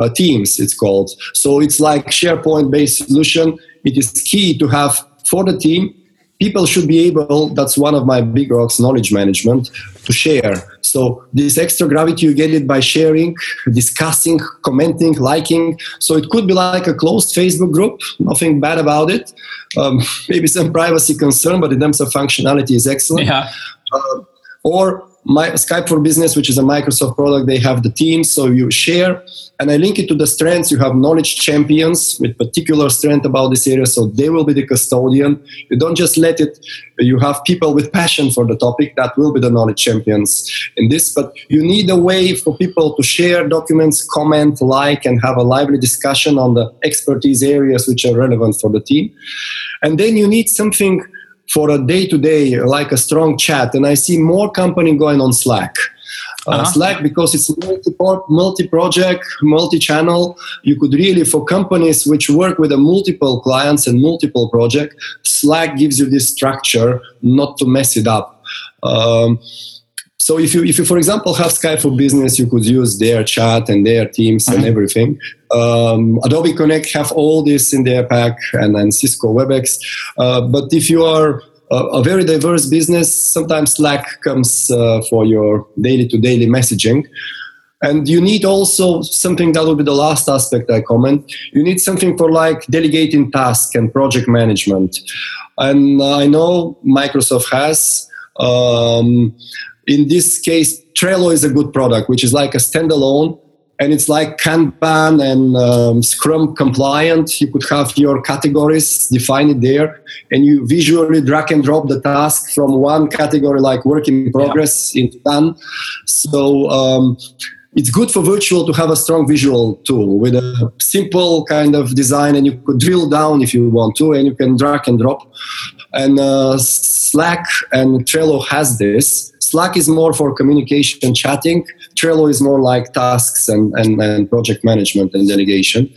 uh, Teams, it's called. So it's like SharePoint based solution. It is key to have for the team. People should be able, that's one of my big rocks, knowledge management, to share. So this extra gravity, you get it by sharing, discussing, commenting, liking. So it could be like a closed Facebook group, nothing bad about it. Um, maybe some privacy concern, but in terms of functionality is excellent. Yeah. Uh, or my Skype for Business, which is a Microsoft product, they have the teams, so you share. And I link it to the strengths. You have knowledge champions with particular strength about this area, so they will be the custodian. You don't just let it. You have people with passion for the topic that will be the knowledge champions in this. But you need a way for people to share documents, comment, like, and have a lively discussion on the expertise areas which are relevant for the team. And then you need something for a day to day, like a strong chat. And I see more company going on Slack. Uh, uh-huh. Slack because it's multi-project, multi-channel. You could really, for companies which work with a multiple clients and multiple project, Slack gives you this structure not to mess it up. Um, so if you, if you, for example, have Skype for Business, you could use their chat and their teams and mm-hmm. everything. Um, Adobe Connect have all this in their pack, and then Cisco WebEx. Uh, but if you are a, a, very diverse business, sometimes Slack comes uh, for your daily to daily messaging. And you need also something that will be the last aspect I comment. You need something for like delegating tasks and project management. And I know Microsoft has. Um, in this case, Trello is a good product, which is like a standalone and it's like Kanban and um, Scrum compliant. You could have your categories, define it there, and you visually drag and drop the task from one category, like work in progress, yeah. into done. So um, it's good for virtual to have a strong visual tool with a simple kind of design, and you could drill down if you want to, and you can drag and drop. And uh, Slack and Trello has this Slack is more for communication, chatting. Trello is more like tasks and, and, and project management and delegation.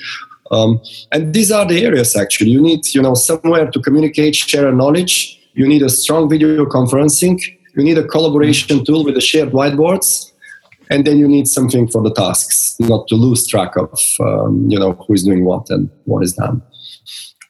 Um, and these are the areas actually. You need, you know, somewhere to communicate, share knowledge. You need a strong video conferencing. You need a collaboration tool with the shared whiteboards. And then you need something for the tasks, not to lose track of, um, you know, who is doing what and what is done.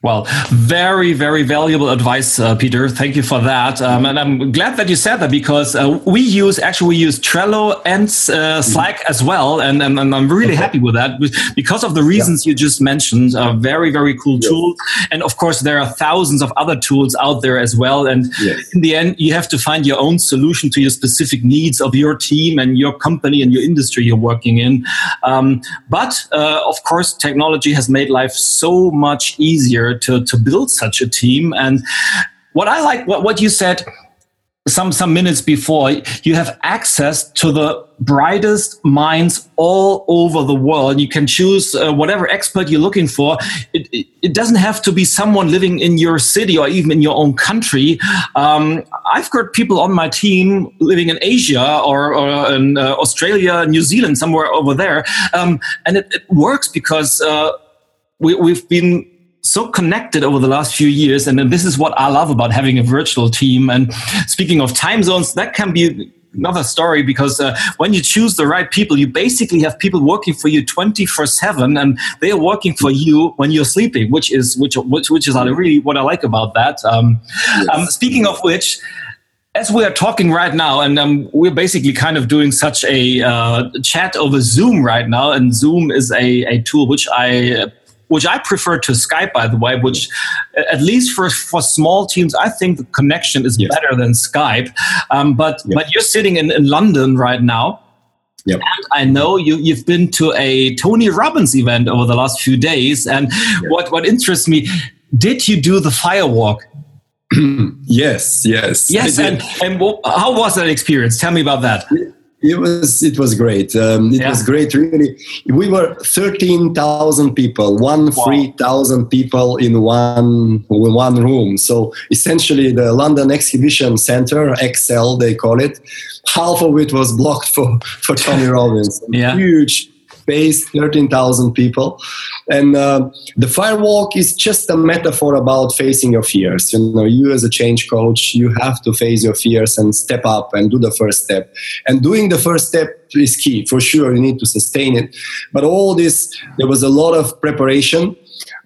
Well, very, very valuable advice, uh, Peter. Thank you for that. Um, and I'm glad that you said that because uh, we use, actually, we use Trello and uh, Slack as well. And, and, and, I'm really okay. happy with that because of the reasons yeah. you just mentioned. Very, very cool yes. tool. And of course, there are thousands of other tools out there as well. And yes. in the end, you have to find your own solution to your specific needs of your team and your company and your industry you're working in. Um, but uh, of course, technology has made life so much easier to, to build such a team. And what I like, what, what you said some some minutes before you have access to the brightest minds all over the world. You can choose uh, whatever expert you're looking for. It, it, it, doesn't have to be someone living in your city or even in your own country. Um, i've got people on my team living in asia or, or in uh, australia new zealand somewhere over there. Um, and it, it, works because uh, we, we've been so connected over the last few years. And this is what I love about having a virtual team. And speaking of time zones, that can be another story because uh, when you choose the right people, you basically have people working for you 24 seven and they are working for you when you're sleeping, which is, which, which, which is really what I like about that. Um, yes. um, speaking of which, as we are talking right now, and um, we're basically kind of doing such a uh, chat over Zoom right now, and Zoom is a, a tool which I which I prefer to Skype, by the way, which at least for, for small teams, I think the connection is yes. better than Skype. Um, but, but you're sitting in, in London right now. Yep. And I know you, you've been to a Tony Robbins event over the last few days. And yep. what, what interests me, did you do the firewalk? yes, yes. Yes, and, and how was that experience? Tell me about that. It was it was great. Um, it yeah. was great. Really, we were thirteen thousand people, one wow. three thousand people in one one room. So essentially, the London Exhibition Centre (ExCeL) they call it, half of it was blocked for for Tony Robbins. yeah. Huge space, 13,000 people. And uh, the firewalk is just a metaphor about facing your fears. You know, you as a change coach, you have to face your fears and step up and do the first step. And doing the first step is key for sure. You need to sustain it. But all this, there was a lot of preparation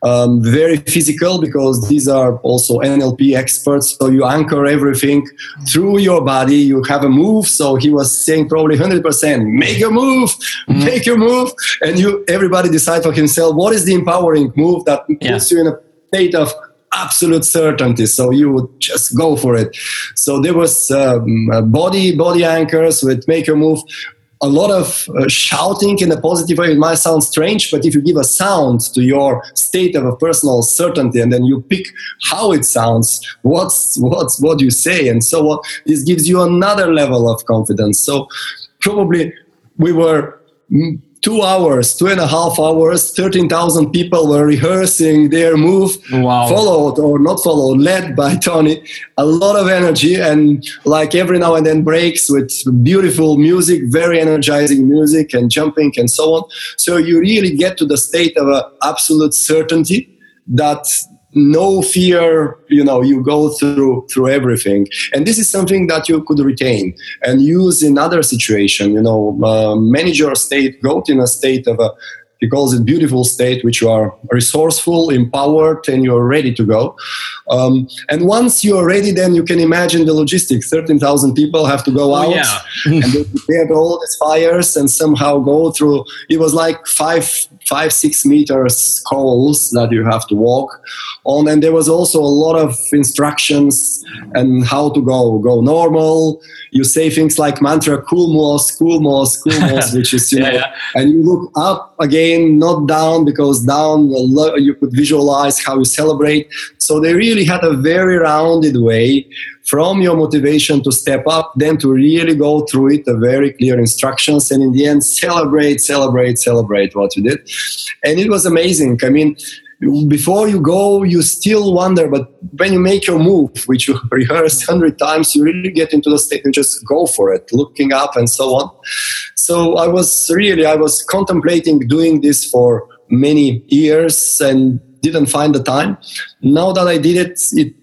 um, very physical because these are also NLP experts. So you anchor everything through your body. You have a move. So he was saying probably 100%, make a move, mm-hmm. make a move. And you, everybody decide for himself, what is the empowering move that yeah. puts you in a state of absolute certainty so you would just go for it so there was um, body body anchors with make a move a lot of uh, shouting in a positive way. It might sound strange, but if you give a sound to your state of a personal certainty and then you pick how it sounds, what's, what's, what you say, and so on, this gives you another level of confidence. So probably we were two hours, two and a half hours, 13,000 people were rehearsing their move, wow. followed or not followed, led by Tony. A lot of energy and like every now and then breaks with beautiful music, very energizing music and jumping and so on. So you really get to the state of absolute certainty that no fear you know you go through through everything. And this is something that you could retain and use in other situation. You know uh, manage your state go in a state of a he calls it beautiful state, which you are resourceful, empowered, and you're ready to go. Um, and once you're ready, then you can imagine the logistics. 13,000 people have to go oh, out yeah. and they prepared all these fires and somehow go through. It was like five, five, six meters coals that you have to walk on. And there was also a lot of instructions and how to go. Go normal. You say things like mantra, cool moss, cool moss, cool moss, which is, you yeah, know, yeah. and you look up again not down because down you could visualize how you celebrate. So they really had a very rounded way from your motivation to step up, then to really go through it, a very clear instructions, and in the end, celebrate, celebrate, celebrate what you did. And it was amazing. I mean, before you go, you still wonder, but when you make your move, which you rehearse hundred times, you really get into the state and just go for it, looking up and so on. So I was really, I was contemplating doing this for many years and didn't find the time. Now that I did it, it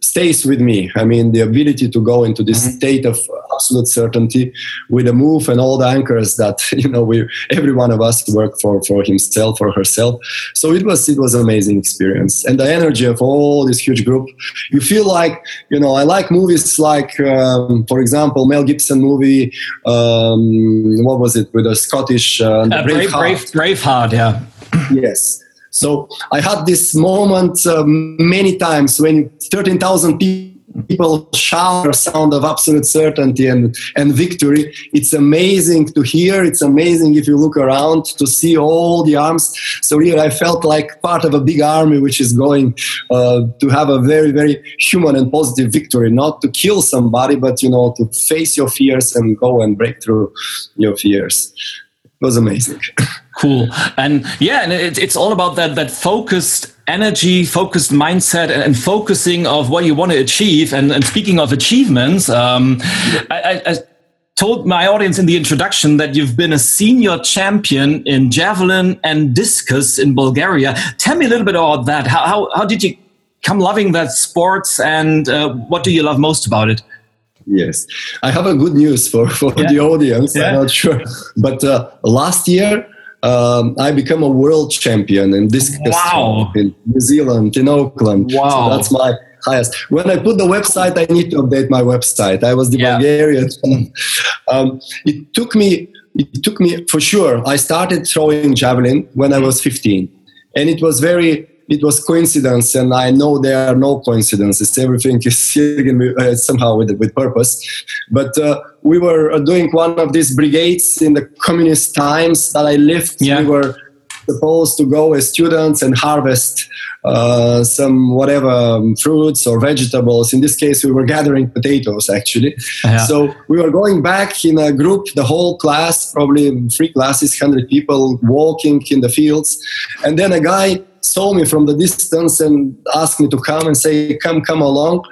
stays with me. I mean, the ability to go into this mm-hmm. state of absolute certainty with a move and all the anchors that you know we every one of us work for for himself or herself. So it was it was an amazing experience, and the energy of all this huge group. You feel like you know I like movies like, um, for example, Mel Gibson movie. Um, what was it with a Scottish uh, uh, Brave, Brave, Braveheart? Yeah. yes so I had this moment uh, many times when 13,000 people shout a sound of absolute certainty and, and victory. It's amazing to hear. It's amazing if you look around to see all the arms. So here I felt like part of a big army which is going uh, to have a very, very human and positive victory, not to kill somebody, but, you know, to face your fears and go and break through your fears. It was amazing. Cool. And yeah, and it, it's all about that that focused energy, focused mindset, and, and focusing of what you want to achieve. And, and speaking of achievements, um, I, I, I told my audience in the introduction that you've been a senior champion in javelin and discus in Bulgaria. Tell me a little bit about that. How, how, how did you come loving that sports and uh, what do you love most about it? Yes, I have a good news for, for yeah. the audience. Yeah. I'm not sure. But uh, last year, um, I become a world champion in discus wow. in New Zealand, in Auckland. Wow. So that's my highest. When I put the website, I need to update my website. I was the yeah. Bulgarian. um, it took me, it took me for sure. I started throwing javelin when I was 15. and it was very it was coincidence, and I know there are no coincidences. Everything is uh, somehow with with purpose. But uh, we were doing one of these brigades in the communist times that I lived. Yeah. We were supposed to go as students and harvest uh, some whatever um, fruits or vegetables. In this case, we were gathering potatoes actually. Yeah. So we were going back in a group, the whole class, probably three classes, hundred people walking in the fields, and then a guy saw me from the distance and asked me to come and say, "Come, come along."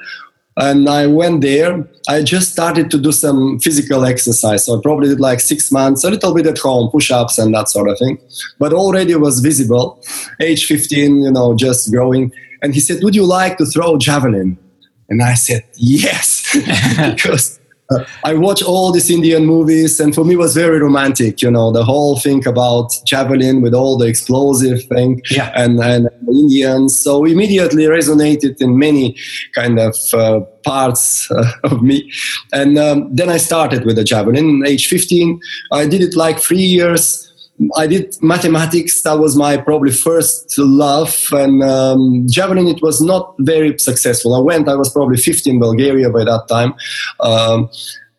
and I went there. I just started to do some physical exercise. So I probably did like six months, a little bit at home, push ups and that sort of thing. But already was visible, age 15, you know, just growing. And he said, Would you like to throw javelin? And I said, Yes, because I watch all these Indian movies, and for me, it was very romantic. You know, the whole thing about javelin with all the explosive thing, yeah. and, and Indians. So immediately resonated in many kind of uh, parts uh, of me. And um, then I started with the javelin. Age 15, I did it like three years. I did mathematics. That was my probably first love. And um, javelin, it was not very successful. I went. I was probably 15 in Bulgaria by that time. Um,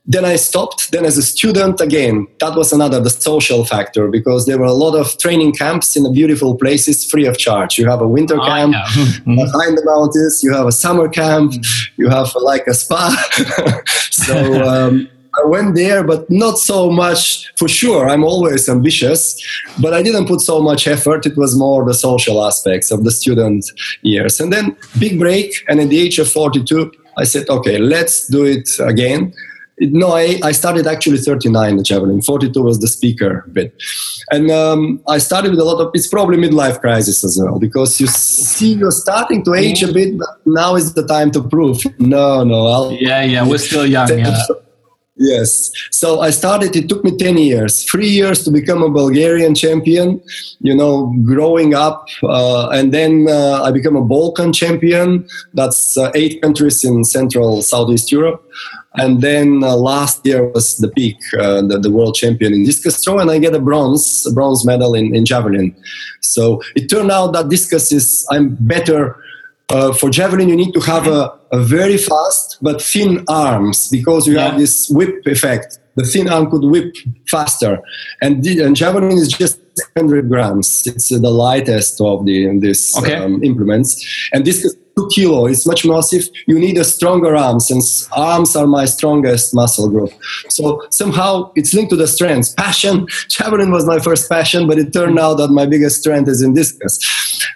then I stopped. Then as a student, again, that was another the social factor because there were a lot of training camps in the beautiful places free of charge. You have a winter oh, camp behind the mountains. You have a summer camp. You have like a spa. so. Um, I went there, but not so much for sure. I'm always ambitious, but I didn't put so much effort. It was more the social aspects of the student years. And then big break. And at the age of 42, I said, okay, let's do it again. No, I, I started actually 39 the javelin. 42 was the speaker bit. And um, I started with a lot of, it's probably midlife crisis as well, because you see you're starting to age a bit, but now is the time to prove. No, no. I'll, yeah, yeah, we're still young. Yeah. Yes. So I started, it took me 10 years, three years to become a Bulgarian champion, you know, growing up. Uh, and then uh, I became a Balkan champion. That's uh, eight countries in Central, Southeast Europe. And then uh, last year was the peak, uh, the, the, world champion in discus throw, and I get a bronze, a bronze medal in, in javelin. So it turned out that discus is, I'm better uh, for javelin, you need to have a, a, very fast but thin arms because you yeah. have this whip effect. The thin arm could whip faster, and, the, and javelin is just 100 grams. It's uh, the lightest of the this okay. um, implements, and this is two kilo. It's much massive. You need a stronger arm since arms are my strongest muscle group. So somehow it's linked to the strengths. Passion. Javelin was my first passion, but it turned out that my biggest strength is in discus,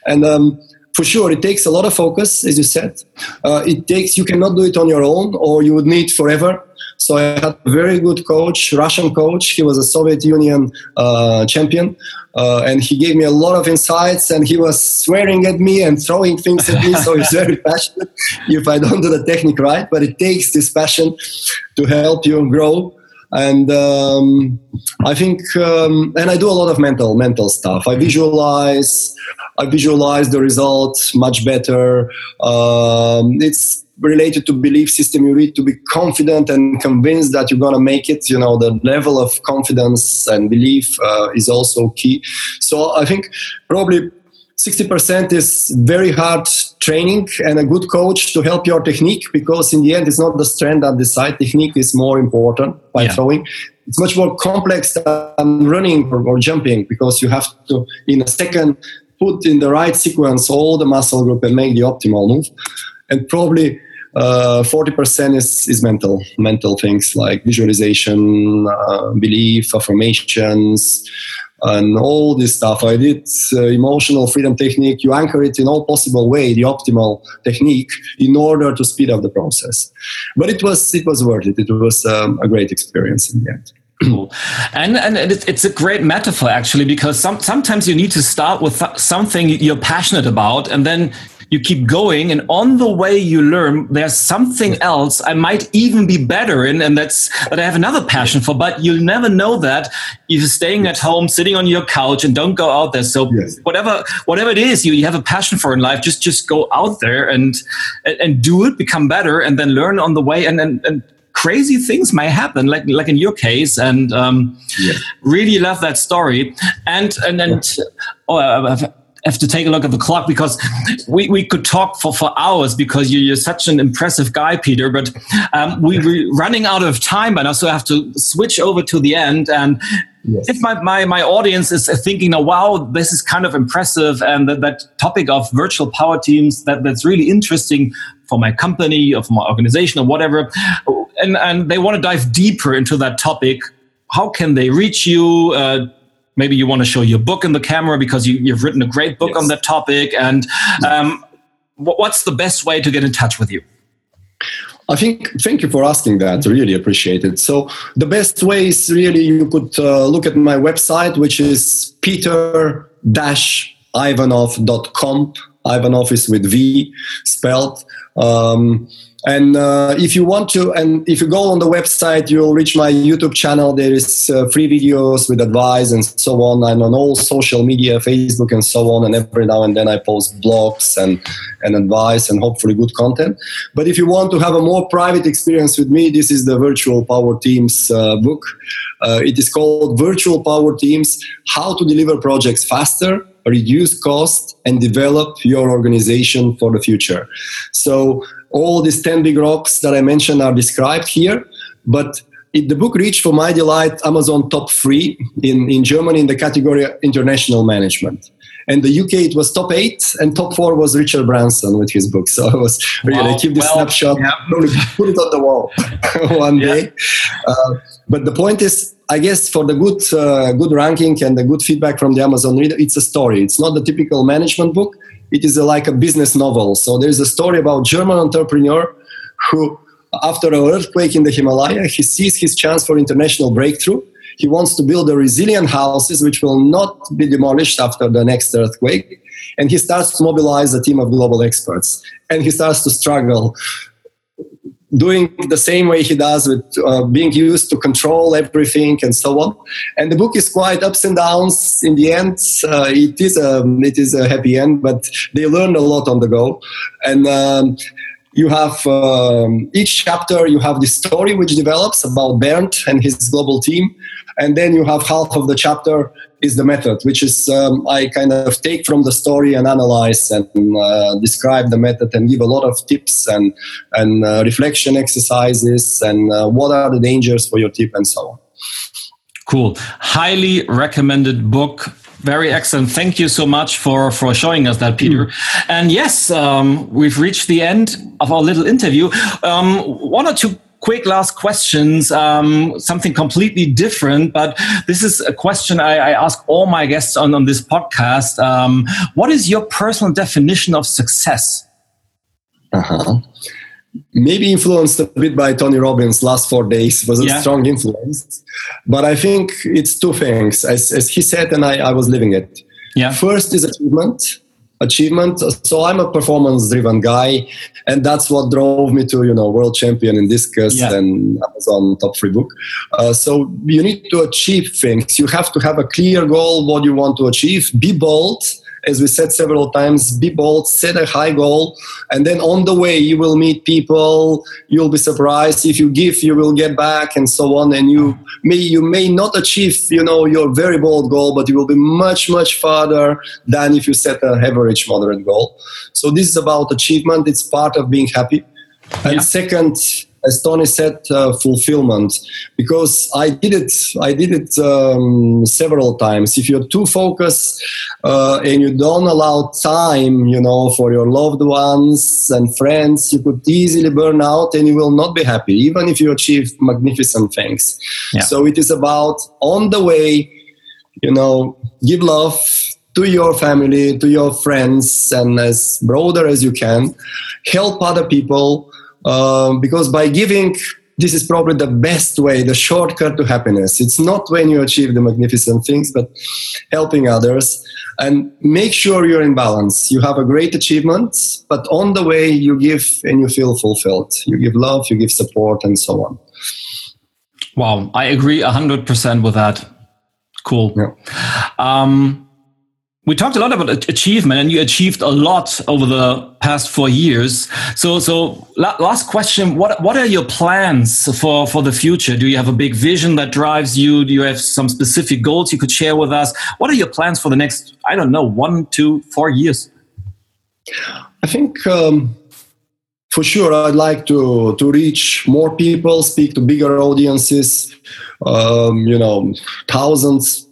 and. Um, for sure it takes a lot of focus as you said. Uh, it takes you cannot do it on your own or you would need forever. So i had a very good coach russian coach. He was a soviet union uh, champion. Uh, and he gave me a lot of insights and he was swearing at me and throwing things at me. So he's very passionate if i don't do the technique right. But it takes this passion to help you grow and um, I think, um, and I do a lot of mental mental stuff. I visualize, I visualize the results much better. Um, it's related to belief system. You need to be confident and convinced that you're gonna make it. You know, the level of confidence and belief uh, is also key. So I think probably 60% is very hard training and a good coach to help your technique because in the end it's not the strength that decide technique is more important by yeah. throwing. It's much more complex than running or, or, jumping because you have to in a second put in the right sequence all the muscle group and make the optimal move. And probably uh, 40% is, is mental mental things like visualization uh, belief affirmations and all this stuff. I did uh, emotional freedom technique. You anchor it in all possible way, the optimal technique, in order to speed up the process. But it was it was worth it. It was um, a great experience in the end. Cool. And and it's a great metaphor actually because some, sometimes you need to start with something you're passionate about and then you keep going and on the way you learn there's something else i might even be better in and that's that i have another passion for but you'll never know that if you're staying at home sitting on your couch and don't go out there so yes. whatever whatever it is you, you have a passion for in life just just go out there and and do it become better and then learn on the way and and, and crazy things may happen, like like in your case, and um, yeah. really love that story. And and and oh, have to take a look at the clock because we, we could talk for, for hours because you, are such an impressive guy, Peter. But um, we, we're running out of time and I also have to switch over to the end. And Yes. If my, my, my audience is thinking, oh, wow, this is kind of impressive, and that, that topic of virtual power teams, that, that's really interesting for my company or for my organization or whatever, and, and they want to dive deeper into that topic, how can they reach you? Uh, maybe you want to show your book in the camera because you, have written a great book yes. on that topic. And um, what's the best way to get in touch with you? I think thank you for asking that. Really appreciate it. So the best way is really you could uh, look at my website, which is peter-ivanov.com. Ivanov is with V spelled. Um, and uh, if you want to, and if you go on the website, you'll reach my YouTube channel. There is uh, free videos with advice and so on. I'm on all social media, Facebook and so on. And every now and then I post blogs and, and advice and hopefully good content. But if you want to have a more private experience with me, this is the Virtual Power Teams uh, book. Uh, it is called Virtual Power Teams How to Deliver Projects Faster reduce cost and develop your organization for the future so all these 10 big rocks that I mentioned are described here, but it, the book reached, for my delight, Amazon top three in, in Germany in the category International Management. And the UK, it was top eight, and top four was Richard Branson with his book. So I was really, wow. I keep this well, snapshot, yeah. put it on the wall one yeah. day. Uh, but the point is, I guess for the good, uh, good ranking and the good feedback from the Amazon reader, it's a story. It's not the typical management book it is a, like a business novel. So there's a story about German entrepreneur who, after an earthquake in the Himalaya, he sees his chance for international breakthrough. He wants to build a resilient houses which will not be demolished after the next earthquake. And he starts to mobilize a team of global experts. And he starts to struggle doing the same way he does with uh, being used to control everything and so on. And the book is quite ups and downs. In the end, uh, it is a it is a happy end, but they learn a lot on the go. And um, you have um, each chapter you have the story which develops about Bernd and his global team, and then you have half of the chapter is the method, which is um, I kind of take from the story and analyze and uh, describe the method and give a lot of tips and and uh, reflection exercises and uh, what are the dangers for your tip and so on. Cool, highly recommended book. Very excellent. Thank you so much for for showing us that, Peter. Mm. And yes, um, we've reached the end of our little interview. Um, one or two quick last questions, um, something completely different, but this is a question I, I ask all my guests on, on this podcast. Um, what is your personal definition of success? Uh-huh. Maybe influenced a bit by Tony Robbins' last four days was a yeah. strong influence. But I think it's two things, as, as he said, and I, I was living it. Yeah. First is achievement achievement. So I'm a performance driven guy, and that's what drove me to you know world champion in discus yeah. and Amazon top free book. Uh, so you need to achieve things. You have to have a clear goal what you want to achieve. Be bold as we said several times, be bold, set a high goal, and then on the way you will meet people. You'll be surprised if you give, you will get back, and so on. And you may you may not achieve, you know, your very bold goal, but you will be much much farther than if you set an average moderate goal. So this is about achievement. It's part of being happy. And yeah. second, as Tony said, uh, fulfillment, because I did it. I did it um, several times. If you're too focused uh, and you don't allow time, you know, for your loved ones and friends, you could easily burn out and you will not be happy, even if you achieve magnificent things. Yeah. So it is about on the way, you know, give love to your family, to your friends, and as broader as you can, help other people um, because by giving this is probably the best way the shortcut to happiness. It's not when you achieve the magnificent things but helping others. And make sure you're in balance. You have a great achievement but on the way you give and you feel fulfilled. You give love you give support and so on. Wow. I agree 100% with that. Cool. Yeah. um, we talked a lot about achievement and you achieved a lot over the past four years. So so last question what what are your plans for for the future? Do you have a big vision that drives you? Do you have some specific goals you could share with us? What are your plans for the next i don't know one two four years? I think um, for sure i'd like to to reach more people speak to bigger audiences um, you know thousands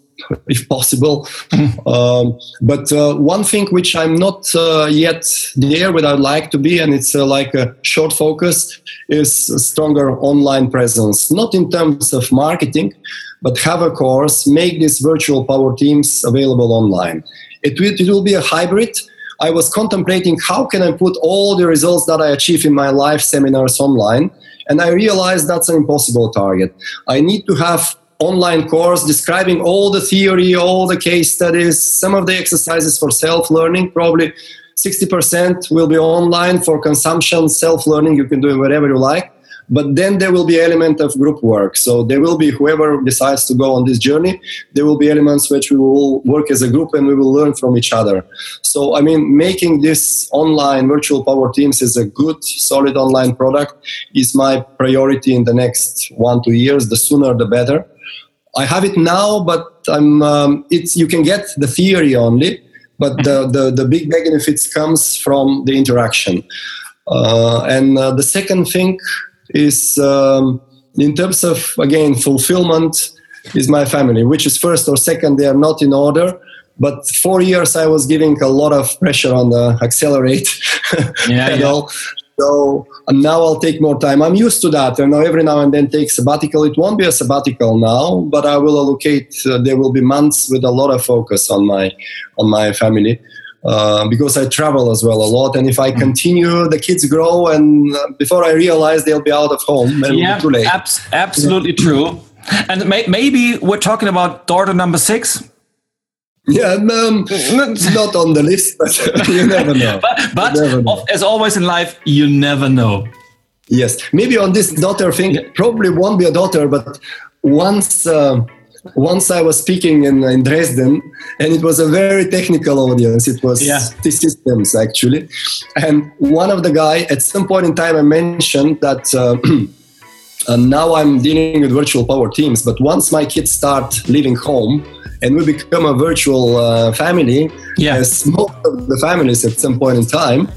if possible. Um, but uh, one thing which I'm not uh, yet there where I'd like to be, and it's uh, like a short focus, is stronger online presence. Not in terms of marketing, but have a course, make these virtual power teams available online. It will, it will be a hybrid. I was contemplating how can I put all the results that I achieve in my live seminars online, and I realized that's an impossible target. I need to have online course describing all the theory, all the case studies, some of the exercises for self learning. Probably 60% will be online for consumption, self learning. You can do it wherever you like. But then there will be element of group work. So there will be whoever decides to go on this journey. There will be elements which we will work as a group and we will learn from each other. So I mean, making this online virtual power teams is a good, solid online product is my priority in the next one two years. The sooner the better I have it now, but I'm, um, it's, you can get the theory only, but the, mm-hmm. the, the big benefits comes from the interaction. Uh, and uh, the second thing is um, in terms of, again, fulfillment is my family, which is first or second, they are not in order. But four years I was giving a lot of pressure on the accelerate yeah, pedal. Yeah. So now I'll take more time. I'm used to that. You know, every now and then take sabbatical. It won't be a sabbatical now, but I will allocate. Uh, there will be months with a lot of focus on my on my family. Uh, because I travel as well a lot, and if I mm. continue, the kids grow, and uh, before I realize they'll be out of home, and yeah, too late. Abs- absolutely true. And may- maybe we're talking about daughter number six. Yeah, um, not on the list, but you never know. but, but never know. as always in life, you never know. Yes, maybe on this daughter thing, probably won't be a daughter, but once. Uh, once I was speaking in, in Dresden, and it was a very technical audience. It was yeah. T-Systems actually, and one of the guy at some point in time I mentioned that. Uh, and now I'm dealing with virtual power teams, but once my kids start leaving home, and we become a virtual uh, family, yeah. as most of the families at some point in time,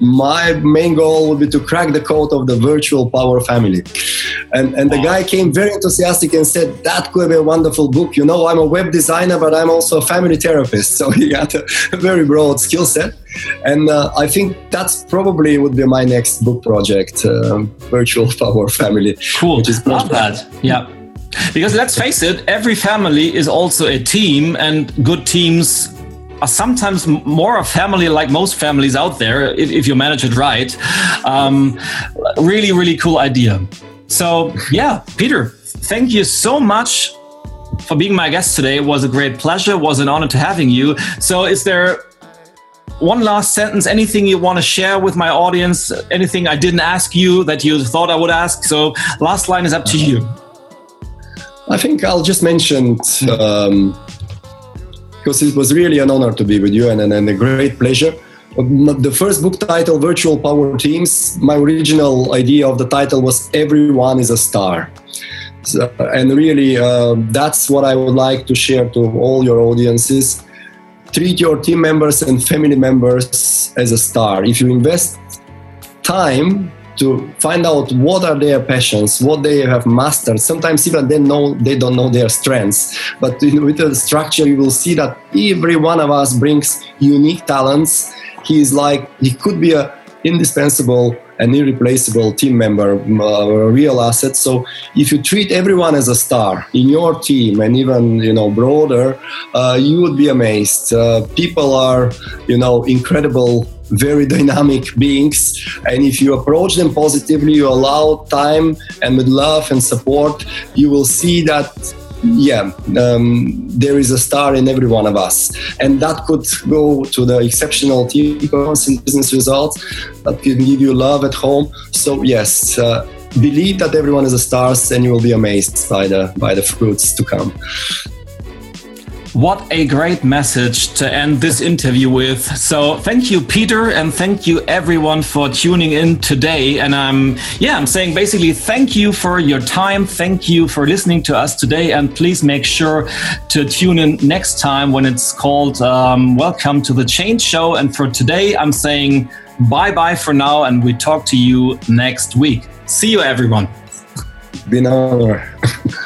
my main goal would be to crack the code of the virtual power family. And, and the guy came very enthusiastic and said, That could be a wonderful book. You know, I'm a web designer, but I'm also a family therapist. So he had a, a very broad skill set. And uh, I think that's probably would be my next book project, uh, Virtual Power Family. Cool. Which is Love that. Yeah. Because let's face it, every family is also a team, and good teams are sometimes more a family like most families out there if, if you manage it right. Um, really, really cool idea. So, yeah, Peter, thank you so much for being my guest today. It was a great pleasure, it was an honor to having you. So, is there one last sentence anything you want to share with my audience anything i didn't ask you that you thought i would ask so last line is up to you I think I'll just mention um, because it was really an honor to be with you and, and, and, a great pleasure. The first book title, Virtual Power Teams, my original idea of the title was Everyone is a Star. So, and really, uh, that's what I would like to share to all your audiences. Treat your team members and family members as a star. If you invest time to find out what are their passions, what they have mastered. Sometimes even they know they don't know their strengths, but with the structure, you will see that every one of us brings unique talents. He is like he could be a indispensable and irreplaceable team member, uh, a real asset. So if you treat everyone as a star in your team and even you know broader, uh, you would be amazed. Uh, people are you know incredible very dynamic beings. And if you approach them positively, you allow time and with love and support, you will see that yeah, um, there is a star in every one of us. And that could go to the exceptional team and business results that can give you love at home. So, yes, uh, believe that everyone is a star and you will be amazed by the, by the fruits to come. What a great message to end this interview with. So thank you, Peter, and thank you everyone for tuning in today. And I'm, yeah, I'm saying basically thank you for your time. Thank you for listening to us today. And please make sure to tune in next time when it's called um, Welcome to the Change Show. And for today, I'm saying bye bye for now. And we talk to you next week. See you, everyone. Been.